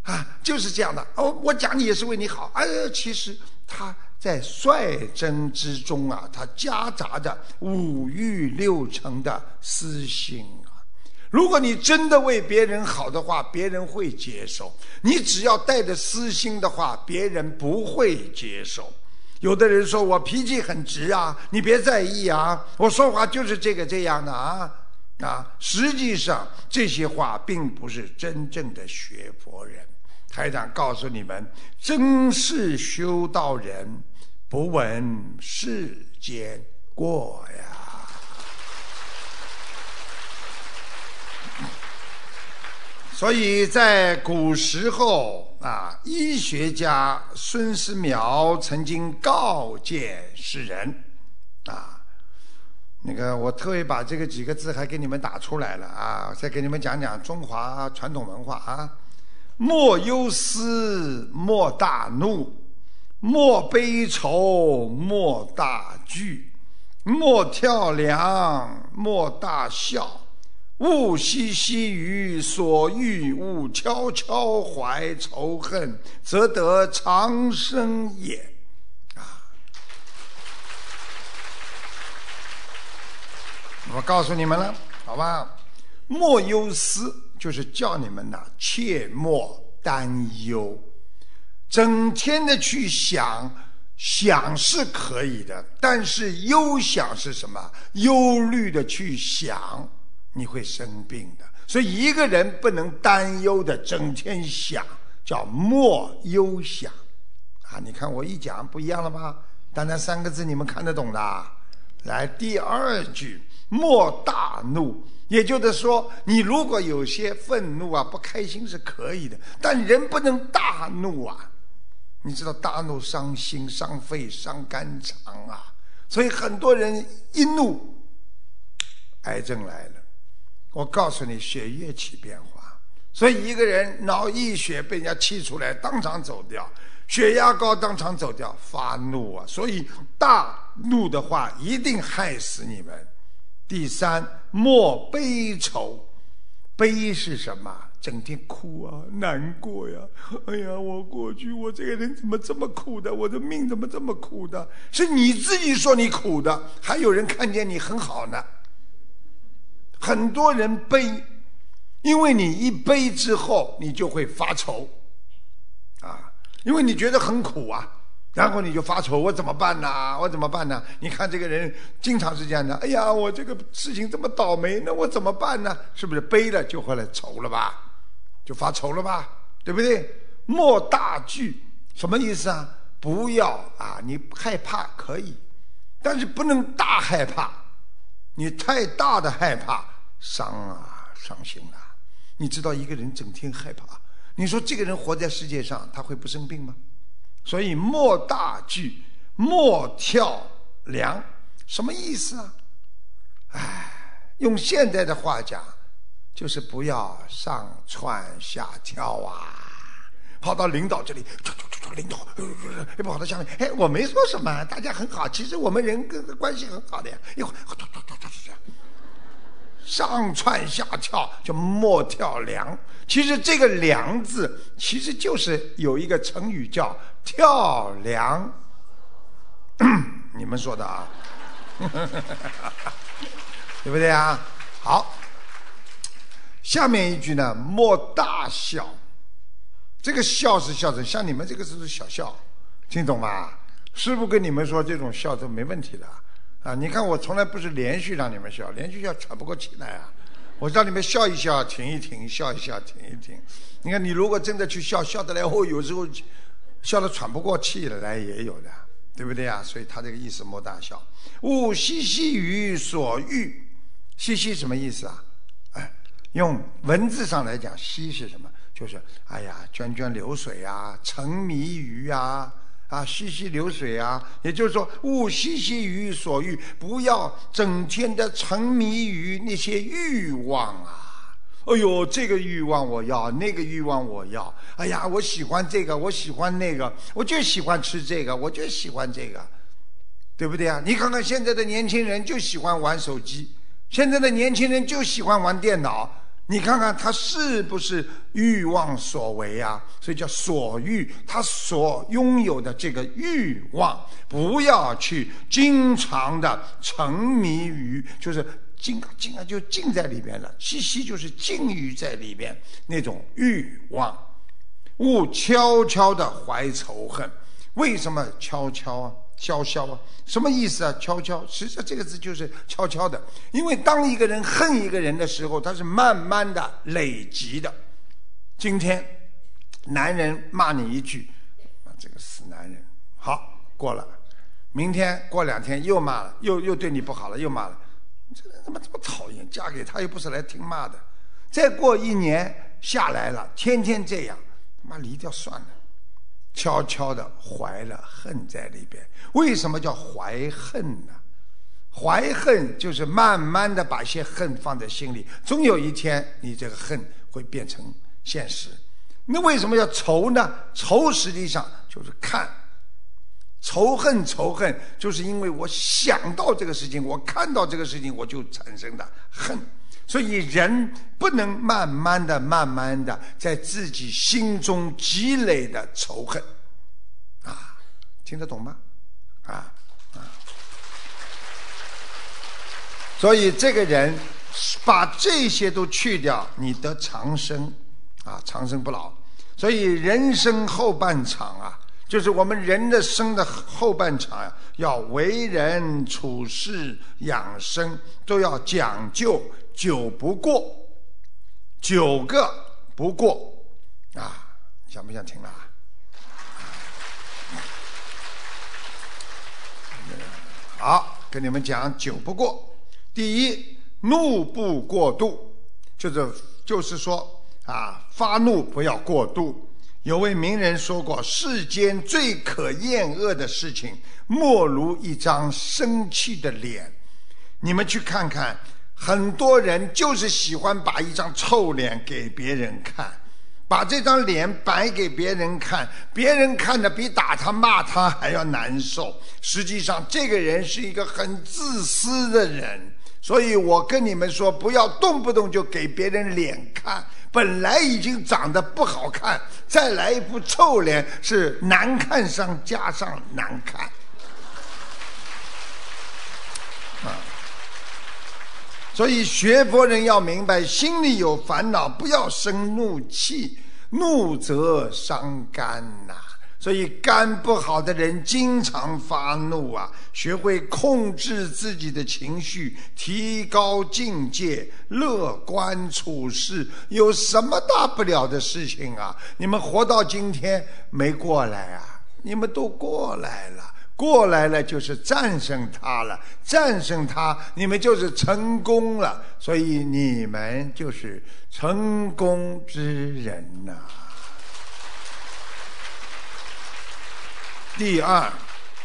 啊，就是这样的。哦，我讲你也是为你好。哎，其实他在率真之中啊，他夹杂着五欲六尘的私心。如果你真的为别人好的话，别人会接受；你只要带着私心的话，别人不会接受。有的人说我脾气很直啊，你别在意啊，我说话就是这个这样的啊。啊，实际上这些话并不是真正的学佛人。台长告诉你们，真是修道人，不闻世间过呀。所以在古时候啊，医学家孙思邈曾经告诫世人啊。那个，我特意把这个几个字还给你们打出来了啊！再给你们讲讲中华传统文化啊：莫忧思，莫大怒，莫悲愁，莫大惧，莫跳梁，莫大笑，勿嬉戏于所欲，勿悄悄怀仇恨，则得长生也。啊我告诉你们了，好吧？莫忧思，就是叫你们呐，切莫担忧。整天的去想，想是可以的，但是忧想是什么？忧虑的去想，你会生病的。所以一个人不能担忧的整天想，叫莫忧想。啊，你看我一讲不一样了吧？单单三个字，你们看得懂的？来，第二句。莫大怒，也就是说，你如果有些愤怒啊、不开心是可以的，但人不能大怒啊！你知道，大怒伤心、伤肺、伤肝肠啊！所以很多人一怒，癌症来了。我告诉你，血液起变化，所以一个人脑溢血被人家气出来，当场走掉；血压高，当场走掉。发怒啊！所以大怒的话，一定害死你们。第三，莫悲愁，悲是什么？整天哭啊，难过呀！哎呀，我过去我这个人怎么这么苦的？我的命怎么这么苦的？是你自己说你苦的，还有人看见你很好呢。很多人悲，因为你一悲之后，你就会发愁，啊，因为你觉得很苦啊。然后你就发愁，我怎么办呢？我怎么办呢？你看这个人经常是这样的。哎呀，我这个事情这么倒霉，那我怎么办呢？是不是悲了就后来愁了吧？就发愁了吧？对不对？莫大惧，什么意思啊？不要啊！你害怕可以，但是不能大害怕。你太大的害怕，伤啊，伤心了。你知道一个人整天害怕，你说这个人活在世界上，他会不生病吗？所以莫大惧，莫跳梁，什么意思啊？哎，用现代的话讲，就是不要上蹿下跳啊！跑到领导这里，领导，又跑到下面，哎，我没说什么，大家很好，其实我们人跟关系很好的呀。一会儿，上蹿下跳就莫跳梁。其实这个“梁”字，其实就是有一个成语叫。跳梁，你们说的啊，对不对啊？好，下面一句呢，莫大笑。这个笑是笑声，像你们这个是小笑，听懂吗？师傅跟你们说，这种笑都没问题的啊！你看我从来不是连续让你们笑，连续笑喘不过气来啊！我让你们笑一笑，停一停，笑一笑，停一停。你看你如果真的去笑，笑得来后，有时候。笑得喘不过气来也有的，对不对啊？所以他这个意思莫大笑，勿嬉戏于所欲。嬉戏什么意思啊？哎，用文字上来讲，嬉是什么？就是哎呀，涓涓流水啊，沉迷于啊，啊，溪溪流水啊。也就是说，勿溪溪于所欲，不要整天的沉迷于那些欲望啊。哎呦，这个欲望我要，那个欲望我要。哎呀，我喜欢这个，我喜欢那个，我就喜欢吃这个，我就喜欢这个。对不对啊？你看看现在的年轻人就喜欢玩手机，现在的年轻人就喜欢玩电脑。你看看他是不是欲望所为啊？所以叫所欲，他所拥有的这个欲望，不要去经常的沉迷于，就是经经常就浸在里边了，气息就是浸于在里边那种欲望，勿悄悄的怀仇恨。为什么悄悄啊？悄悄啊？什么意思啊？悄悄，实际上这个字就是悄悄的。因为当一个人恨一个人的时候，他是慢慢的累积的。今天，男人骂你一句，这个死男人，好过了。明天过两天又骂了，又又对你不好了，又骂了。你这个人怎么这么讨厌？嫁给他又不是来听骂的。再过一年下来了，天天这样，他妈离掉算了。悄悄的怀了恨在里边，为什么叫怀恨呢？怀恨就是慢慢的把些恨放在心里，总有一天你这个恨会变成现实。那为什么要仇呢？仇实际上就是看，仇恨仇恨，就是因为我想到这个事情，我看到这个事情，我就产生的恨。所以人不能慢慢的、慢慢的在自己心中积累的仇恨，啊，听得懂吗？啊啊！所以这个人把这些都去掉，你得长生，啊，长生不老。所以人生后半场啊，就是我们人的生的后半场啊，要为人处事、养生都要讲究。九不过，九个不过，啊，想不想听了？好，跟你们讲九不过。第一，怒不过度，就是就是说啊，发怒不要过度。有位名人说过，世间最可厌恶的事情，莫如一张生气的脸。你们去看看。很多人就是喜欢把一张臭脸给别人看，把这张脸摆给别人看，别人看的比打他骂他还要难受。实际上，这个人是一个很自私的人。所以我跟你们说，不要动不动就给别人脸看，本来已经长得不好看，再来一副臭脸，是难看上加上难看。所以学佛人要明白，心里有烦恼，不要生怒气，怒则伤肝呐。所以肝不好的人经常发怒啊，学会控制自己的情绪，提高境界，乐观处事，有什么大不了的事情啊？你们活到今天没过来啊？你们都过来了。过来了就是战胜他了，战胜他，你们就是成功了，所以你们就是成功之人呐。第二，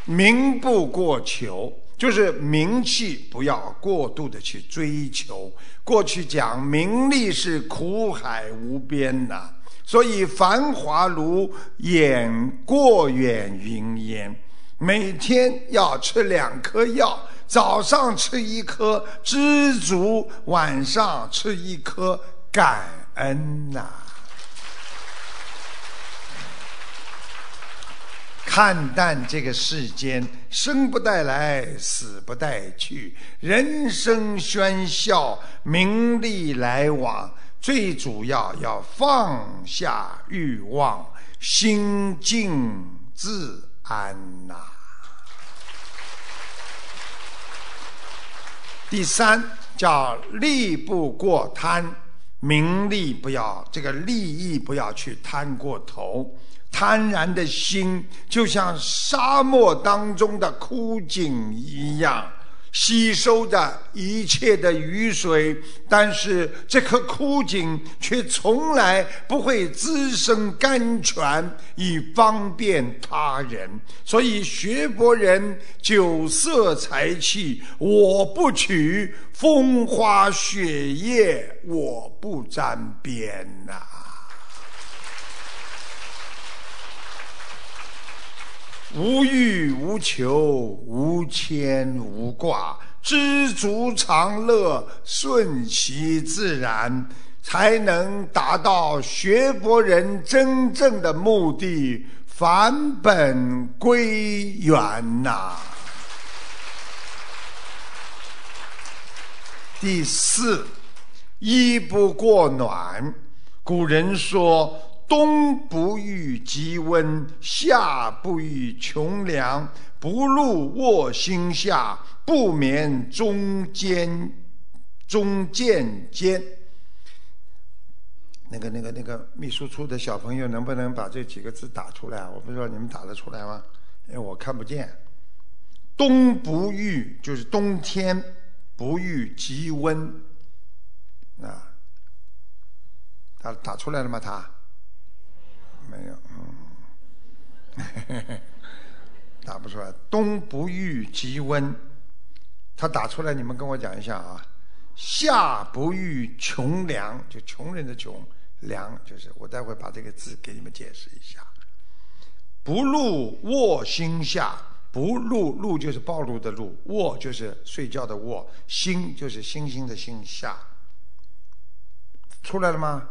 名不过求，就是名气不要过度的去追求。过去讲名利是苦海无边呐，所以繁华如眼过眼云烟。每天要吃两颗药，早上吃一颗知足，晚上吃一颗感恩呐。看淡这个世间，生不带来，死不带去，人生喧嚣，名利来往，最主要要放下欲望，心静自。安呐。第三叫利不过贪，名利不要这个利益不要去贪过头，贪婪的心就像沙漠当中的枯井一样。吸收着一切的雨水，但是这颗枯井却从来不会滋生甘泉，以方便他人。所以学佛人酒色财气我不取，风花雪月我不沾边呐。无欲无求，无牵无挂，知足常乐，顺其自然，才能达到学佛人真正的目的，返本归元呐。第四，衣不过暖。古人说：“冬不遇极温，夏不遇穷凉。不入卧薪下，不眠中间中间间。”那个、那个、那个秘书处的小朋友，能不能把这几个字打出来？我不知道你们打得出来吗？因为我看不见。冬不遇就是冬天不遇极温啊。他打出来了吗？他没有，嗯，打不出来。冬不遇极温，他打出来，你们跟我讲一下啊。夏不遇穷凉，就穷人的穷，凉就是我待会把这个字给你们解释一下。不入卧薪下，不入入就是暴露的露，卧就是睡觉的卧，星就是星星的星下，出来了吗？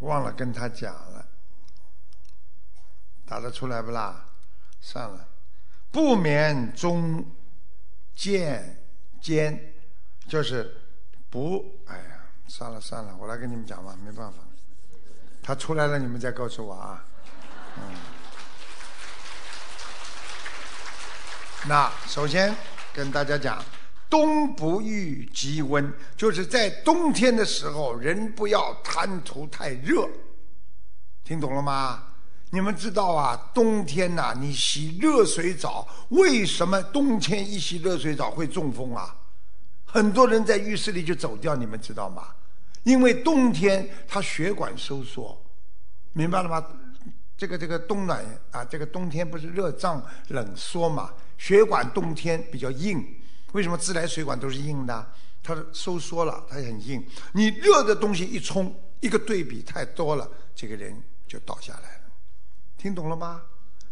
忘了跟他讲了，打得出来不啦？算了，不眠中见间，就是不，哎呀，算了算了，我来跟你们讲吧，没办法，他出来了，你们再告诉我啊。嗯，那首先跟大家讲。冬不遇极温，就是在冬天的时候，人不要贪图太热。听懂了吗？你们知道啊，冬天呐，你洗热水澡，为什么冬天一洗热水澡会中风啊？很多人在浴室里就走掉，你们知道吗？因为冬天它血管收缩，明白了吗？这个这个冬暖啊，这个冬天不是热胀冷缩嘛？血管冬天比较硬。为什么自来水管都是硬的？它收缩了，它很硬。你热的东西一冲，一个对比太多了，这个人就倒下来了。听懂了吗？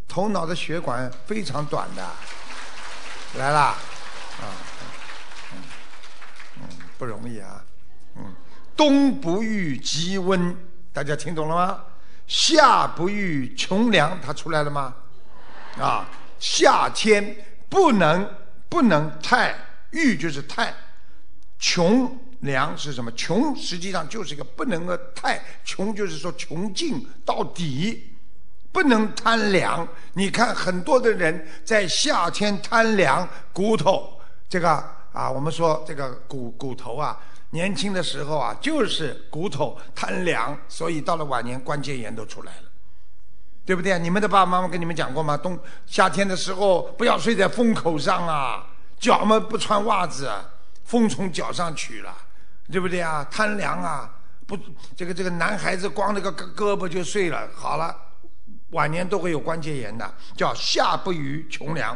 头脑的血管非常短的，来啦，啊，嗯，嗯，不容易啊，嗯，冬不遇极温，大家听懂了吗？夏不遇穷凉，它出来了吗？啊，夏天不能。不能太欲就是太穷凉是什么？穷实际上就是一个不能够太穷，就是说穷尽到底，不能贪凉。你看很多的人在夏天贪凉，骨头这个啊，我们说这个骨骨头啊，年轻的时候啊就是骨头贪凉，所以到了晚年关节炎都出来了，对不对？你们的爸爸妈妈跟你们讲过吗？冬夏天的时候不要睡在风口上啊。脚嘛不穿袜子，风从脚上取了，对不对啊？贪凉啊，不，这个这个男孩子光那个胳胳膊就碎了，好了，晚年都会有关节炎的，叫夏不遇穷凉，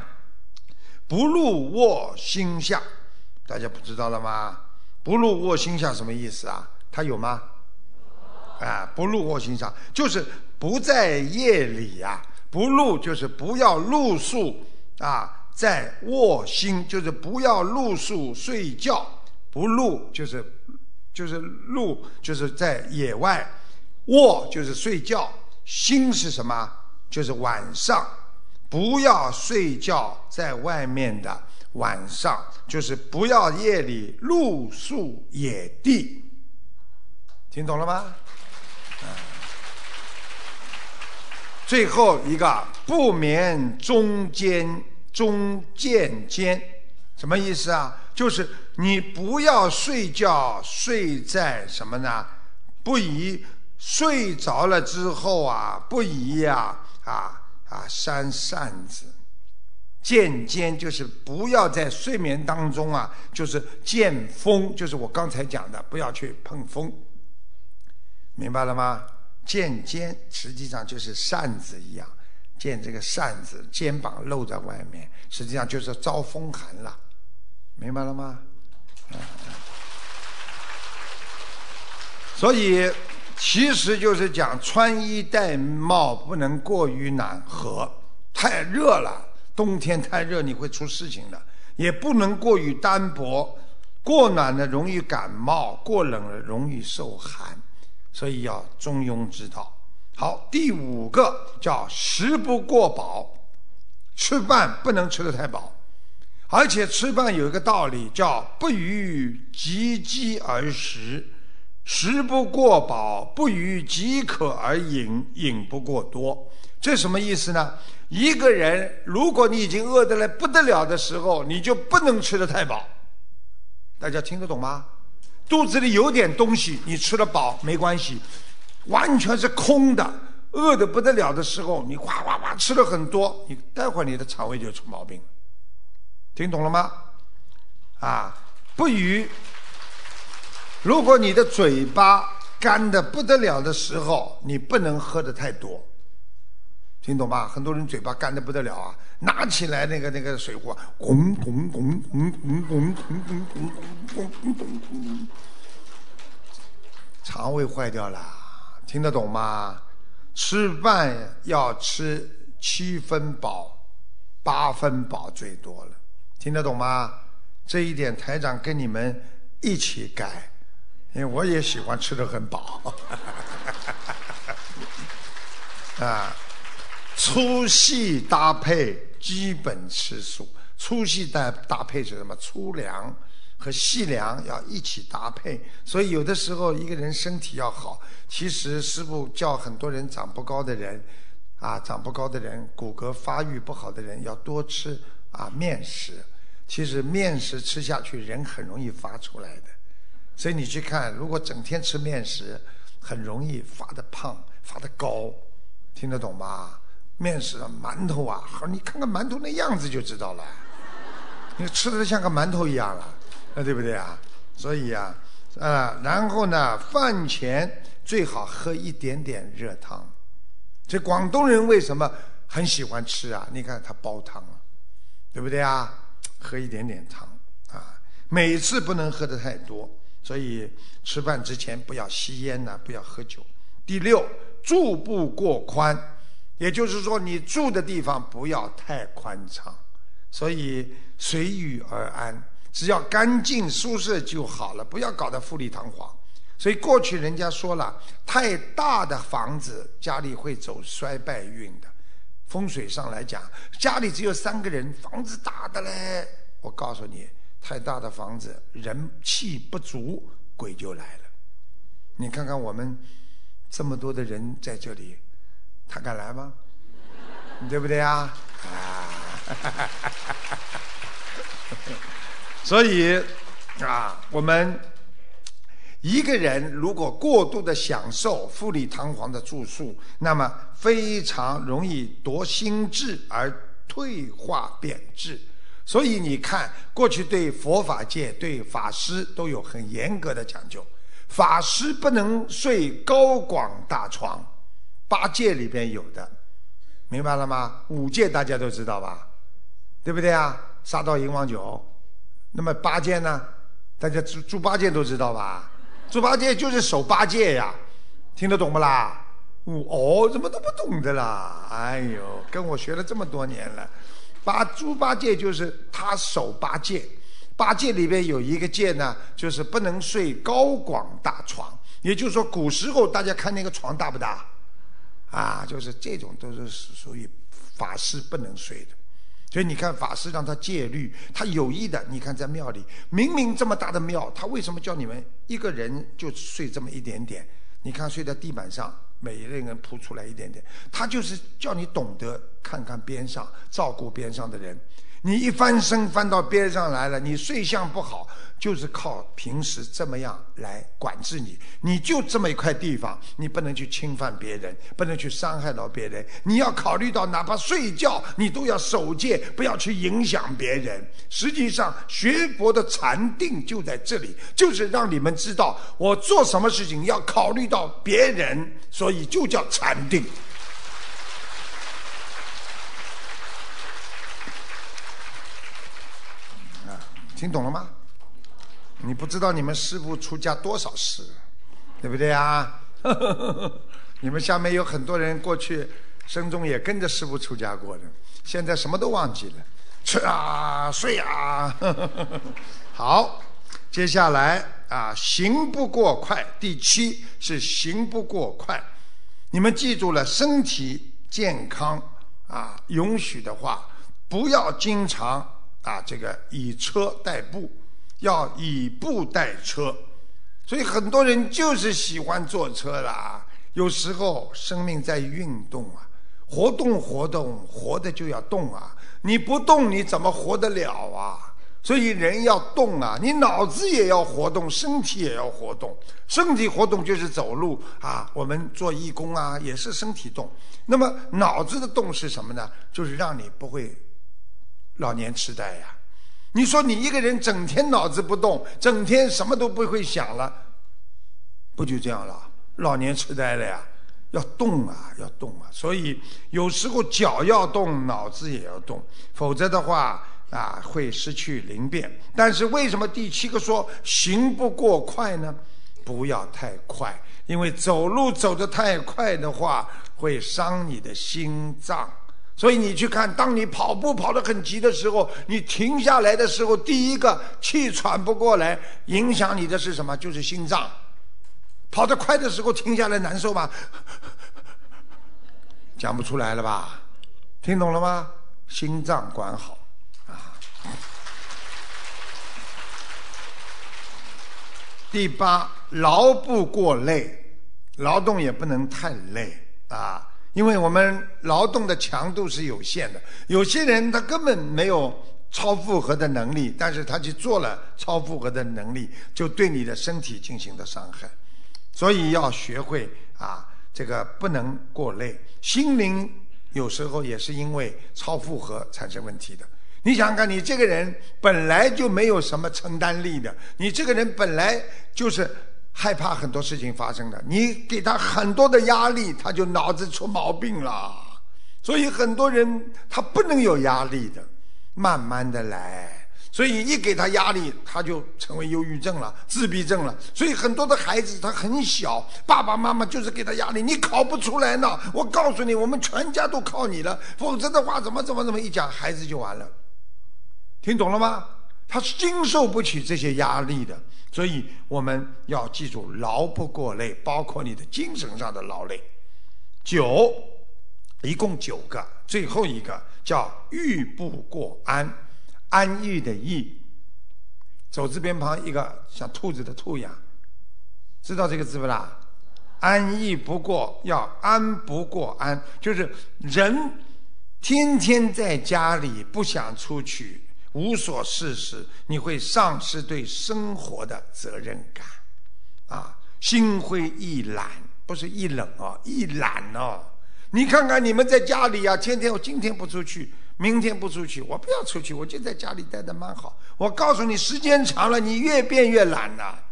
不入卧薪下，大家不知道了吗？不入卧薪下什么意思啊？他有吗？啊，不入卧薪下就是不在夜里呀，不露就是不要露宿啊。在卧薪就是不要露宿睡觉，不露就是就是露就是在野外，卧就是睡觉，薪是什么？就是晚上，不要睡觉在外面的晚上，就是不要夜里露宿野地，听懂了吗？最后一个不眠中间。中间间，什么意思啊？就是你不要睡觉睡在什么呢？不宜睡着了之后啊，不宜呀啊啊扇扇子。渐间就是不要在睡眠当中啊，就是见风，就是我刚才讲的，不要去碰风，明白了吗？见肩实际上就是扇子一样。见这个扇子，肩膀露在外面，实际上就是招风寒了，明白了吗？所以其实就是讲穿衣戴帽不能过于暖和，太热了，冬天太热你会出事情的；也不能过于单薄，过暖了容易感冒，过冷了容易受寒，所以要中庸之道。好，第五个叫食不过饱，吃饭不能吃得太饱，而且吃饭有一个道理叫不逾饥饥而食。食不过饱，不逾饥渴而饮，饮不过多。这什么意思呢？一个人，如果你已经饿得来不得了的时候，你就不能吃得太饱。大家听得懂吗？肚子里有点东西，你吃得饱没关系。完全是空的，饿得不得了的时候，你哗哗哗吃了很多，你待会儿你的肠胃就出毛病。听懂了吗？啊，不逾。如果你的嘴巴干的不得了的时候，你不能喝的太多，听懂吗？很多人嘴巴干的不得了啊，拿起来那个那个水壶，拱拱拱拱拱拱拱拱拱拱拱，肠胃坏掉了，听得懂吗？吃饭要吃七分饱，八分饱最多了，听得懂吗？这一点台长跟你们一起改。因为我也喜欢吃的很饱，啊，粗细搭配基本吃素，粗细搭搭配是什么？粗粮和细粮要一起搭配，所以有的时候一个人身体要好，其实师傅叫很多人长不高的人，啊，长不高的人，骨骼发育不好的人要多吃啊面食，其实面食吃下去人很容易发出来的。所以你去看，如果整天吃面食，很容易发的胖、发的高，听得懂吗？面食啊、馒头啊，好，你看看馒头那样子就知道了，你吃的像个馒头一样了，那对不对啊？所以啊，啊，然后呢，饭前最好喝一点点热汤。这广东人为什么很喜欢吃啊？你看他煲汤啊，对不对啊？喝一点点汤啊，每次不能喝的太多。所以吃饭之前不要吸烟呐，不要喝酒。第六，住不过宽，也就是说你住的地方不要太宽敞。所以随遇而安，只要干净舒适就好了，不要搞得富丽堂皇。所以过去人家说了，太大的房子家里会走衰败运的。风水上来讲，家里只有三个人，房子大的嘞，我告诉你。太大的房子，人气不足，鬼就来了。你看看我们这么多的人在这里，他敢来吗？对不对啊？啊！所以啊，我们一个人如果过度的享受富丽堂皇的住宿，那么非常容易夺心智而退化贬值。所以你看，过去对佛法界、对法师都有很严格的讲究。法师不能睡高广大床，八戒里边有的，明白了吗？五戒大家都知道吧？对不对啊？杀盗淫王酒。那么八戒呢？大家猪猪八戒都知道吧？猪八戒就是守八戒呀，听得懂不啦？哦，怎么都不懂的啦？哎呦，跟我学了这么多年了。八猪八戒就是他守八戒，八戒里边有一个戒呢，就是不能睡高广大床。也就是说，古时候大家看那个床大不大？啊，就是这种都是属于法师不能睡的。所以你看，法师让他戒律，他有意的。你看在庙里，明明这么大的庙，他为什么叫你们一个人就睡这么一点点？你看睡在地板上。每一个人铺出来一点点，他就是叫你懂得看看边上，照顾边上的人。你一翻身翻到边上来了，你睡相不好，就是靠平时这么样来管制你。你就这么一块地方，你不能去侵犯别人，不能去伤害到别人。你要考虑到，哪怕睡觉，你都要守戒，不要去影响别人。实际上，学佛的禅定就在这里，就是让你们知道，我做什么事情要考虑到别人，所以就叫禅定。听懂了吗？你不知道你们师傅出家多少事，对不对啊？你们下面有很多人过去生中也跟着师傅出家过的，现在什么都忘记了，吃啊睡啊。好，接下来啊，行不过快，第七是行不过快。你们记住了，身体健康啊，允许的话，不要经常啊这个以车代步，要以步代车。所以很多人就是喜欢坐车啦。有时候生命在运动啊，活动活动，活的就要动啊！你不动，你怎么活得了啊？所以人要动啊，你脑子也要活动，身体也要活动。身体活动就是走路啊，我们做义工啊，也是身体动。那么脑子的动是什么呢？就是让你不会老年痴呆呀。你说你一个人整天脑子不动，整天什么都不会想了，不就这样了？老年痴呆了呀！要动啊，要动啊！所以有时候脚要动，脑子也要动，否则的话啊，会失去灵便。但是为什么第七个说行不过快呢？不要太快，因为走路走得太快的话，会伤你的心脏。所以你去看，当你跑步跑得很急的时候，你停下来的时候，第一个气喘不过来，影响你的是什么？就是心脏。跑得快的时候停下来难受吗？讲不出来了吧？听懂了吗？心脏管好啊。第八，劳不过累，劳动也不能太累啊。因为我们劳动的强度是有限的，有些人他根本没有超负荷的能力，但是他去做了超负荷的能力，就对你的身体进行的伤害。所以要学会啊，这个不能过累，心灵有时候也是因为超负荷产生问题的。你想想看，你这个人本来就没有什么承担力的，你这个人本来就是。害怕很多事情发生的，你给他很多的压力，他就脑子出毛病了。所以很多人他不能有压力的，慢慢的来。所以一给他压力，他就成为忧郁症了、自闭症了。所以很多的孩子他很小，爸爸妈妈就是给他压力，你考不出来呢。我告诉你，我们全家都靠你了，否则的话怎么怎么怎么一讲，孩子就完了。听懂了吗？他是经受不起这些压力的。所以我们要记住，劳不过累，包括你的精神上的劳累。九，一共九个，最后一个叫欲不过安，安逸的逸，走字边旁一个像兔子的兔样，知道这个字不啦？安逸不过，要安不过安，就是人天天在家里不想出去。无所事事，你会丧失对生活的责任感，啊，心灰意懒，不是一冷哦，一懒哦。你看看你们在家里呀，天天我今天不出去，明天不出去，我不要出去，我就在家里待的蛮好。我告诉你，时间长了，你越变越懒了，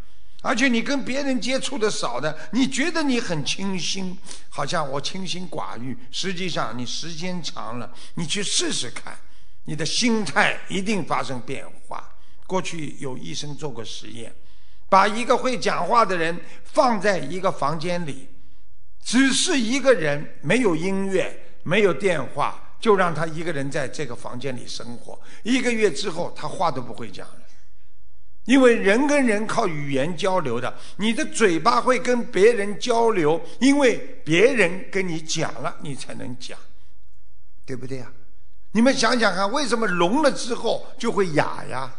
而且你跟别人接触的少的，你觉得你很清新，好像我清心寡欲，实际上你时间长了，你去试试看。你的心态一定发生变化。过去有医生做过实验，把一个会讲话的人放在一个房间里，只是一个人，没有音乐，没有电话，就让他一个人在这个房间里生活。一个月之后，他话都不会讲了，因为人跟人靠语言交流的，你的嘴巴会跟别人交流，因为别人跟你讲了，你才能讲，对不对呀？你们想想看，为什么聋了之后就会哑呀？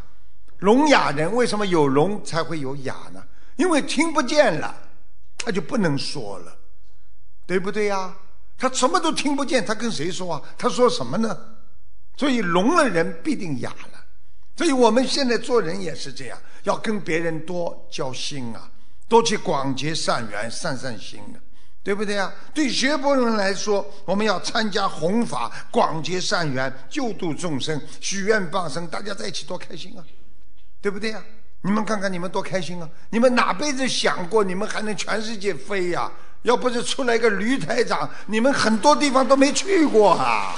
聋哑人为什么有聋才会有哑呢？因为听不见了，他就不能说了，对不对呀？他什么都听不见，他跟谁说啊？他说什么呢？所以聋了人必定哑了。所以我们现在做人也是这样，要跟别人多交心啊，多去广结善缘、散散心啊。对不对啊？对学佛人来说，我们要参加弘法，广结善缘，救度众生，许愿放生，大家在一起多开心啊！对不对呀？你们看看你们多开心啊！你们哪辈子想过你们还能全世界飞呀？要不是出来个驴台长，你们很多地方都没去过啊！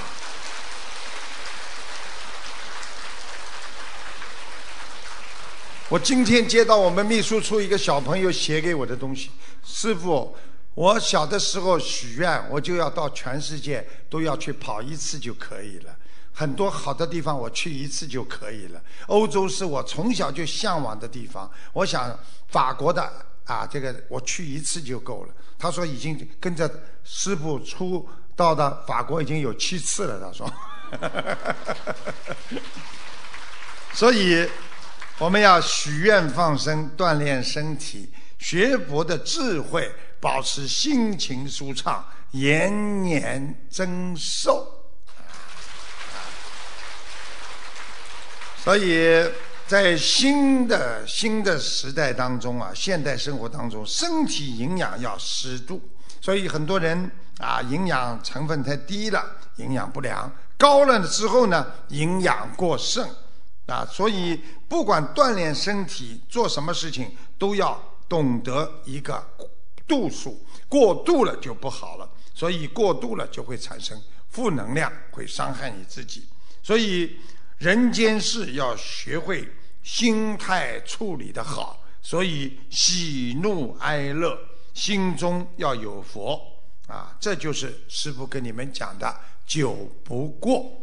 我今天接到我们秘书处一个小朋友写给我的东西，师傅。我小的时候许愿，我就要到全世界都要去跑一次就可以了。很多好的地方我去一次就可以了。欧洲是我从小就向往的地方。我想法国的啊，这个我去一次就够了。他说已经跟着师傅出到的法国已经有七次了。他说，所以我们要许愿放生，锻炼身体，学佛的智慧。保持心情舒畅，延年增寿。所以在新的新的时代当中啊，现代生活当中，身体营养要适度。所以很多人啊，营养成分太低了，营养不良；高了之后呢，营养过剩啊。所以不管锻炼身体，做什么事情，都要懂得一个。度数过度了就不好了，所以过度了就会产生负能量，会伤害你自己。所以人间事要学会心态处理的好，所以喜怒哀乐心中要有佛啊，这就是师父跟你们讲的九不过。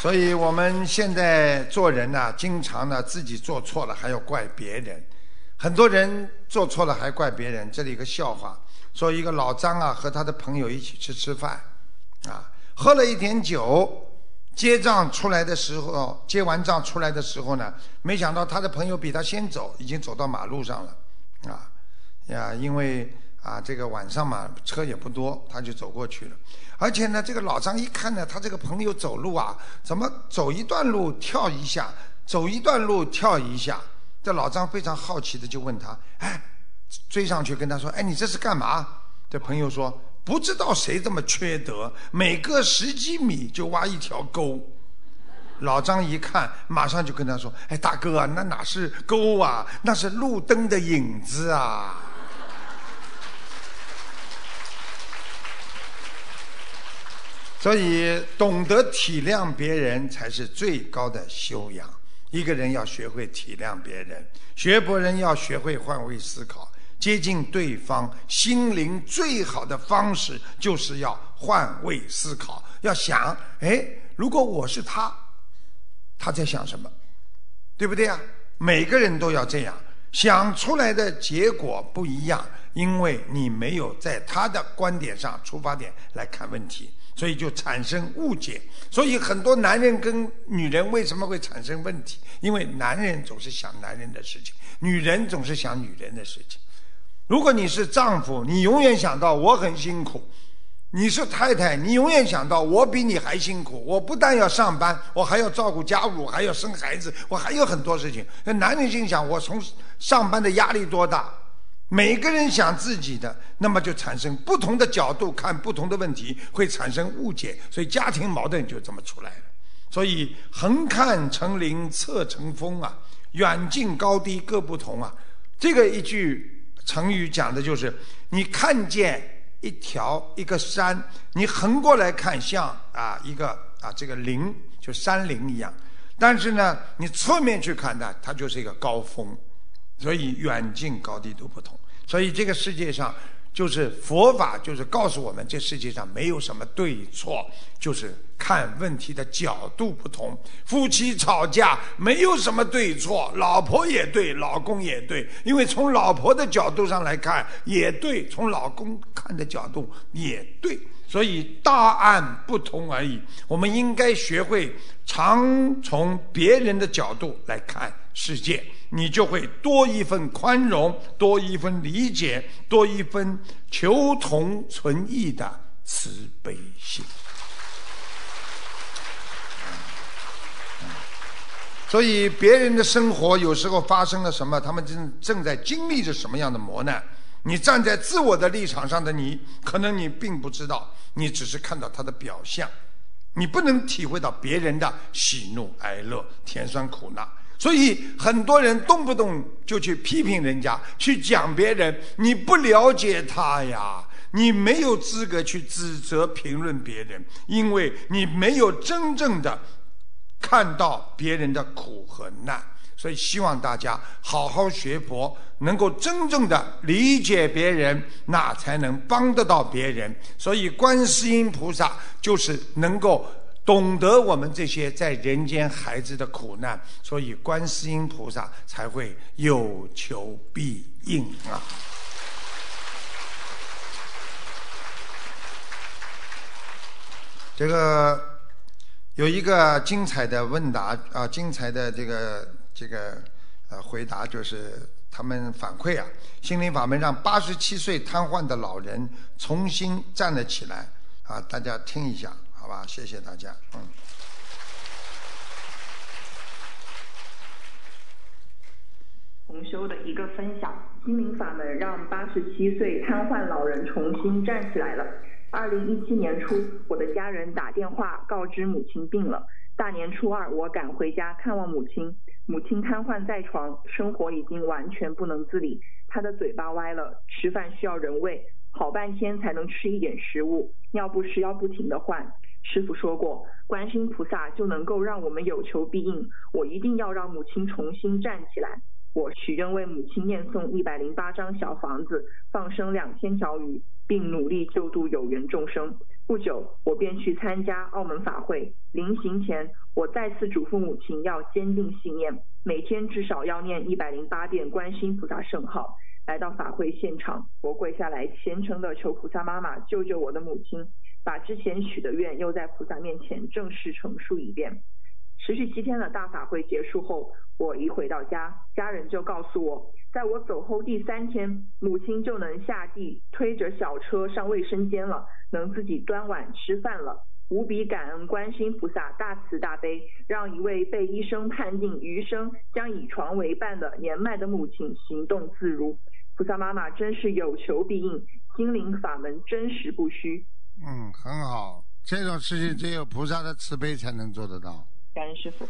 所以我们现在做人呢，经常呢自己做错了还要怪别人。很多人做错了还怪别人。这里一个笑话，说一个老张啊和他的朋友一起去吃饭，啊，喝了一点酒，结账出来的时候，结完账出来的时候呢，没想到他的朋友比他先走，已经走到马路上了，啊，呀，因为。啊，这个晚上嘛，车也不多，他就走过去了。而且呢，这个老张一看呢，他这个朋友走路啊，怎么走一段路跳一下，走一段路跳一下？这老张非常好奇的就问他：“哎，追上去跟他说，哎，你这是干嘛？”这朋友说：“不知道谁这么缺德，每隔十几米就挖一条沟。”老张一看，马上就跟他说：“哎，大哥，那哪是沟啊？那是路灯的影子啊！”所以，懂得体谅别人才是最高的修养。一个人要学会体谅别人，学博人要学会换位思考，接近对方心灵最好的方式就是要换位思考。要想，哎，如果我是他，他在想什么？对不对啊？每个人都要这样想出来的结果不一样，因为你没有在他的观点上出发点来看问题。所以就产生误解，所以很多男人跟女人为什么会产生问题？因为男人总是想男人的事情，女人总是想女人的事情。如果你是丈夫，你永远想到我很辛苦；你是太太，你永远想到我比你还辛苦。我不但要上班，我还要照顾家务，还要生孩子，我还有很多事情。那男人心想：我从上班的压力多大？每个人想自己的，那么就产生不同的角度看不同的问题，会产生误解，所以家庭矛盾就这么出来了。所以横看成岭侧成峰啊，远近高低各不同啊。这个一句成语讲的就是：你看见一条一个山，你横过来看像啊一个啊这个岭，就山岭一样；但是呢，你侧面去看呢，它就是一个高峰。所以远近高低都不同。所以这个世界上，就是佛法，就是告诉我们，这世界上没有什么对错，就是看问题的角度不同。夫妻吵架没有什么对错，老婆也对，老公也对，因为从老婆的角度上来看也对，从老公看的角度也对，所以大案不同而已。我们应该学会常从别人的角度来看世界。你就会多一份宽容，多一份理解，多一份求同存异的慈悲心。所以，别人的生活有时候发生了什么，他们正正在经历着什么样的磨难。你站在自我的立场上的你，可能你并不知道，你只是看到他的表象，你不能体会到别人的喜怒哀乐、甜酸苦辣。所以很多人动不动就去批评人家，去讲别人，你不了解他呀，你没有资格去指责评论别人，因为你没有真正的看到别人的苦和难。所以希望大家好好学佛，能够真正的理解别人，那才能帮得到别人。所以观世音菩萨就是能够懂得我们这些在人间孩子的苦难，所以观世音菩萨才会有求必应啊。这个有一个精彩的问答啊，精彩的这个这个呃回答，就是他们反馈啊，心灵法门让八十七岁瘫痪的老人重新站了起来啊，大家听一下，吧？谢谢大家，嗯。同修的一个分享，心灵法门让八十七岁瘫痪老人重新站起来了。二零一七年初，我的家人打电话告知母亲病了。大年初二，我赶回家看望母亲，母亲瘫痪在床，生活已经完全不能自理。她的嘴巴歪了，吃饭需要人喂，好半天才能吃一点食物，尿不湿要不停的换。师傅说过，观音菩萨就能够让我们有求必应，我一定要让母亲重新站起来。我许愿为母亲念诵一百零八张小房子，放生两千条鱼。并努力救度有缘众生。不久，我便去参加澳门法会。临行前，我再次嘱咐母亲要坚定信念，每天至少要念一百零八遍观世音菩萨圣号。来到法会现场，我跪下来虔诚地求菩萨妈妈救救我的母亲，把之前许的愿又在菩萨面前正式陈述一遍。持续七天的大法会结束后，我一回到家，家人就告诉我。在我走后第三天，母亲就能下地推着小车上卫生间了，能自己端碗吃饭了。无比感恩观世音菩萨大慈大悲，让一位被医生判定余生将以床为伴的年迈的母亲行动自如。菩萨妈妈真是有求必应，心灵法门真实不虚。嗯，很好，这种事情只有菩萨的慈悲才能做得到。感恩师傅。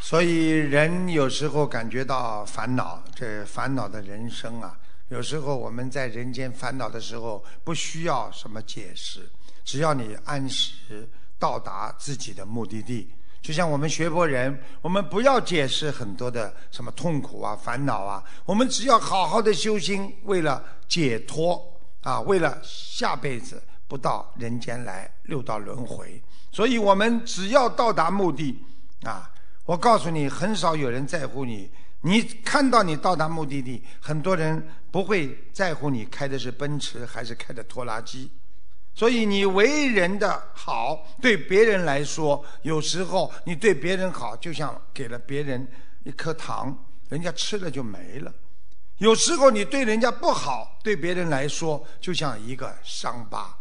所以人有时候感觉到烦恼，这烦恼的人生啊，有时候我们在人间烦恼的时候，不需要什么解释，只要你按时到达自己的目的地。就像我们学佛人，我们不要解释很多的什么痛苦啊、烦恼啊，我们只要好好的修心，为了解脱啊，为了下辈子不到人间来六道轮回。所以我们只要到达目的啊。我告诉你，很少有人在乎你。你看到你到达目的地，很多人不会在乎你开的是奔驰还是开的拖拉机。所以你为人的好，对别人来说，有时候你对别人好，就像给了别人一颗糖，人家吃了就没了；有时候你对人家不好，对别人来说，就像一个伤疤，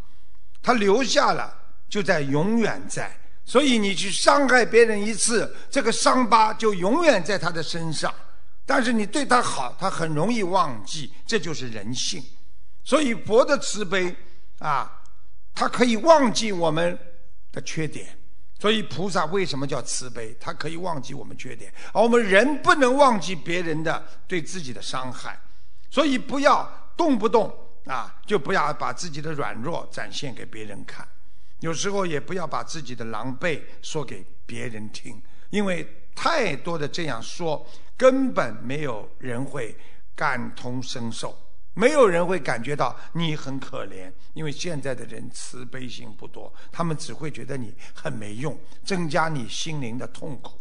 他留下了，就在永远在。所以你去伤害别人一次，这个伤疤就永远在他的身上。但是你对他好，他很容易忘记，这就是人性。所以佛的慈悲啊，他可以忘记我们的缺点。所以菩萨为什么叫慈悲？他可以忘记我们缺点，而我们人不能忘记别人的对自己的伤害。所以不要动不动啊，就不要把自己的软弱展现给别人看。有时候也不要把自己的狼狈说给别人听，因为太多的这样说，根本没有人会感同身受，没有人会感觉到你很可怜。因为现在的人慈悲心不多，他们只会觉得你很没用，增加你心灵的痛苦。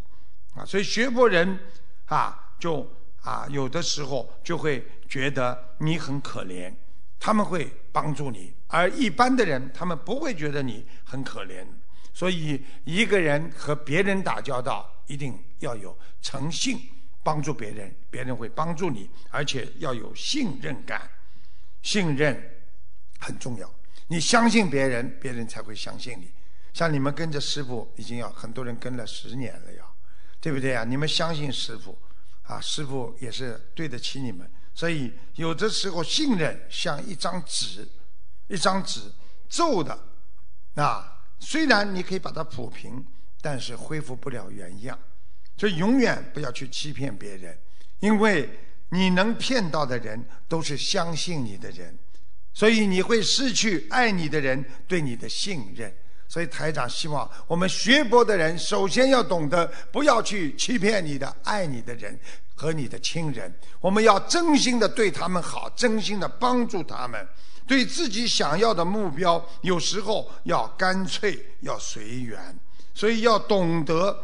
啊，所以学佛人啊，就啊有的时候就会觉得你很可怜，他们会帮助你。而一般的人，他们不会觉得你很可怜，所以一个人和别人打交道，一定要有诚信，帮助别人，别人会帮助你，而且要有信任感，信任很重要。你相信别人，别人才会相信你。像你们跟着师傅，已经要很多人跟了十年了，要对不对啊？你们相信师傅，啊，师傅也是对得起你们，所以有的时候信任像一张纸。一张纸皱的，啊，虽然你可以把它抚平，但是恢复不了原样。所以永远不要去欺骗别人，因为你能骗到的人都是相信你的人，所以你会失去爱你的人对你的信任。所以台长希望我们学佛的人，首先要懂得不要去欺骗你的爱你的人和你的亲人，我们要真心的对他们好，真心的帮助他们。对自己想要的目标，有时候要干脆，要随缘。所以要懂得，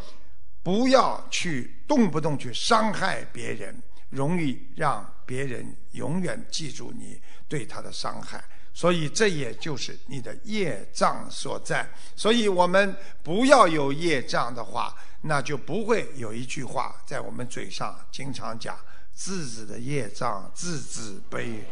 不要去动不动去伤害别人，容易让别人永远记住你对他的伤害。所以这也就是你的业障所在。所以我们不要有业障的话，那就不会有一句话在我们嘴上经常讲：“自子的业障，自子背。”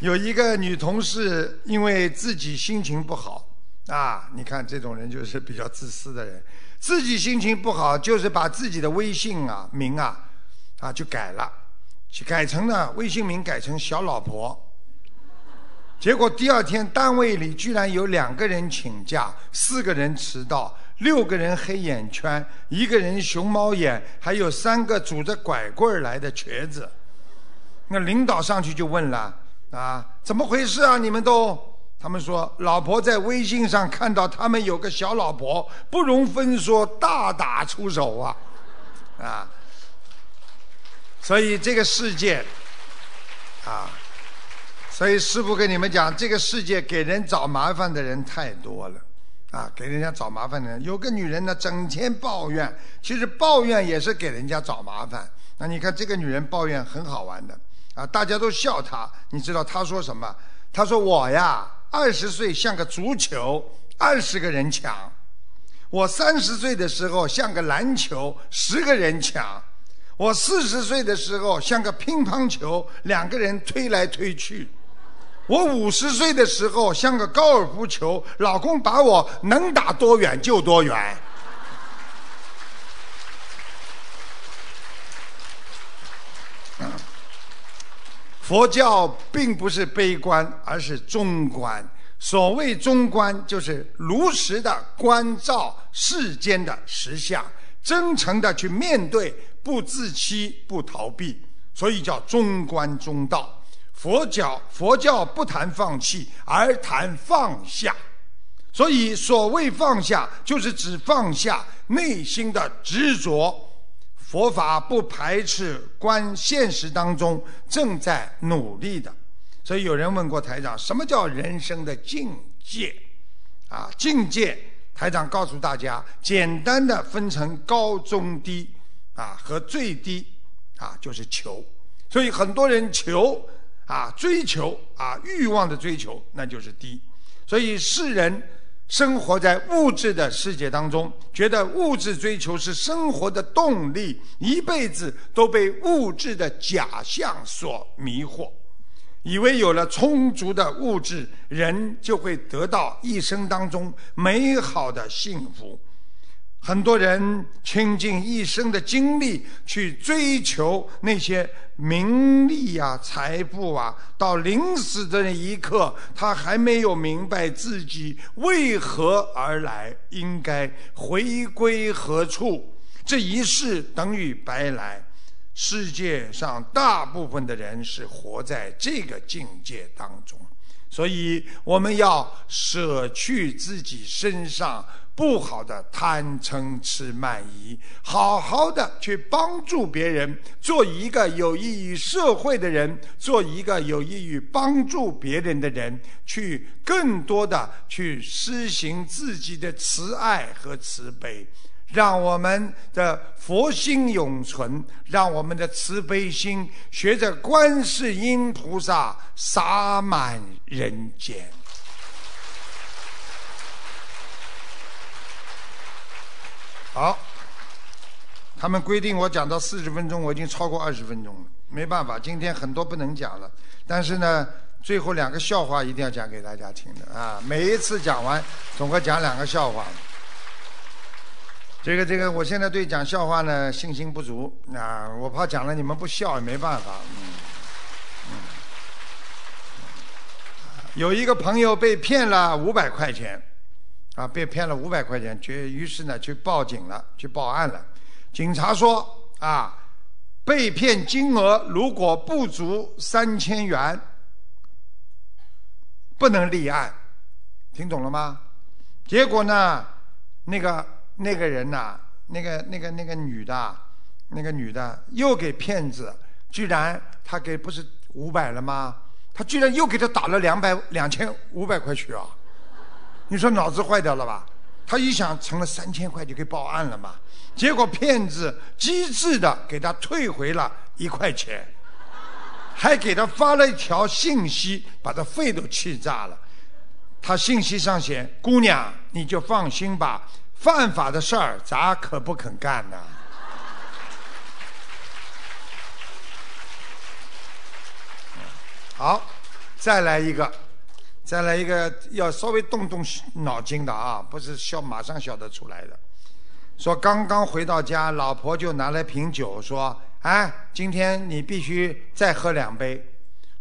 有一个女同事，因为自己心情不好啊，你看这种人就是比较自私的人，自己心情不好，就是把自己的微信啊名啊啊就改了，改成了微信名改成小老婆，结果第二天单位里居然有两个人请假，四个人迟到，六个人黑眼圈，一个人熊猫眼，还有三个拄着拐棍儿来的瘸子，那领导上去就问了。啊，怎么回事啊？你们都，他们说，老婆在微信上看到他们有个小老婆，不容分说，大打出手啊，啊，所以这个世界，啊，所以师傅跟你们讲，这个世界给人找麻烦的人太多了，啊，给人家找麻烦的人，有个女人呢，整天抱怨，其实抱怨也是给人家找麻烦。那你看这个女人抱怨很好玩的。啊！大家都笑他，你知道他说什么？他说：“我呀，二十岁像个足球，二十个人抢；我三十岁的时候像个篮球，十个人抢；我四十岁的时候像个乒乓球，两个人推来推去；我五十岁的时候像个高尔夫球，老公把我能打多远就多远。”佛教并不是悲观，而是中观。所谓中观，就是如实的关照世间的实相，真诚的去面对，不自欺，不逃避，所以叫中观中道。佛教佛教不谈放弃，而谈放下。所以所谓放下，就是指放下内心的执着。佛法不排斥观现实当中正在努力的，所以有人问过台长，什么叫人生的境界？啊，境界，台长告诉大家，简单的分成高中低，啊和最低，啊就是求。所以很多人求啊追求啊欲望的追求，那就是低。所以世人。生活在物质的世界当中，觉得物质追求是生活的动力，一辈子都被物质的假象所迷惑，以为有了充足的物质，人就会得到一生当中美好的幸福。很多人倾尽一生的精力去追求那些名利呀、财富啊，到临死的那一刻，他还没有明白自己为何而来，应该回归何处。这一世等于白来。世界上大部分的人是活在这个境界当中，所以我们要舍去自己身上。不好的贪嗔痴慢疑，好好的去帮助别人，做一个有益于社会的人，做一个有益于帮助别人的人，去更多的去施行自己的慈爱和慈悲，让我们的佛心永存，让我们的慈悲心学着观世音菩萨洒满人间。好，他们规定我讲到四十分钟，我已经超过二十分钟了，没办法，今天很多不能讲了。但是呢，最后两个笑话一定要讲给大家听的啊！每一次讲完，总会讲两个笑话。这个这个，我现在对讲笑话呢信心不足啊，我怕讲了你们不笑也没办法。嗯，有一个朋友被骗了五百块钱。啊，被骗了五百块钱，就于是呢去报警了，去报案了。警察说啊，被骗金额如果不足三千元，不能立案，听懂了吗？结果呢，那个那个人呐、那个那个那个女的，那个女的又给骗子，居然他给不是五百了吗？他居然又给他打了两百两千五百块去啊！你说脑子坏掉了吧？他一想成了三千块就可以报案了嘛，结果骗子机智的给他退回了一块钱，还给他发了一条信息，把他肺都气炸了。他信息上写：“姑娘，你就放心吧，犯法的事儿咱可不肯干呐。”好，再来一个，再来一个，要稍微动动脑筋的啊，不是笑马上笑得出来的。说刚刚回到家，老婆就拿来瓶酒，说：“哎，今天你必须再喝两杯。”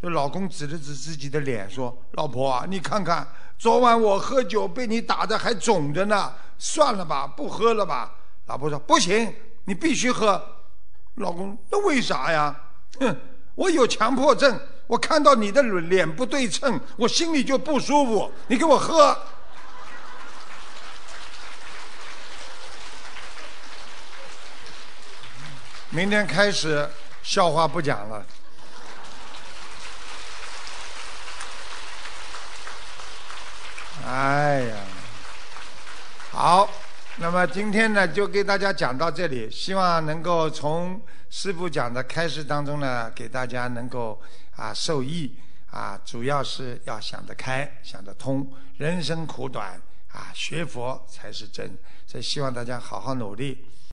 这老公指了指自己的脸，说：“老婆，你看看，昨晚我喝酒被你打的还肿着呢，算了吧，不喝了吧。”老婆说：“不行，你必须喝。”老公：“那为啥呀？”哼，我有强迫症，我看到你的脸不对称，我心里就不舒服。你给我喝。明天开始笑话不讲了。哎呀，好，那么今天呢，就给大家讲到这里，希望能够从师傅讲的开始当中呢，给大家能够啊受益啊，主要是要想得开，想得通，人生苦短啊，学佛才是真，所以希望大家好好努力。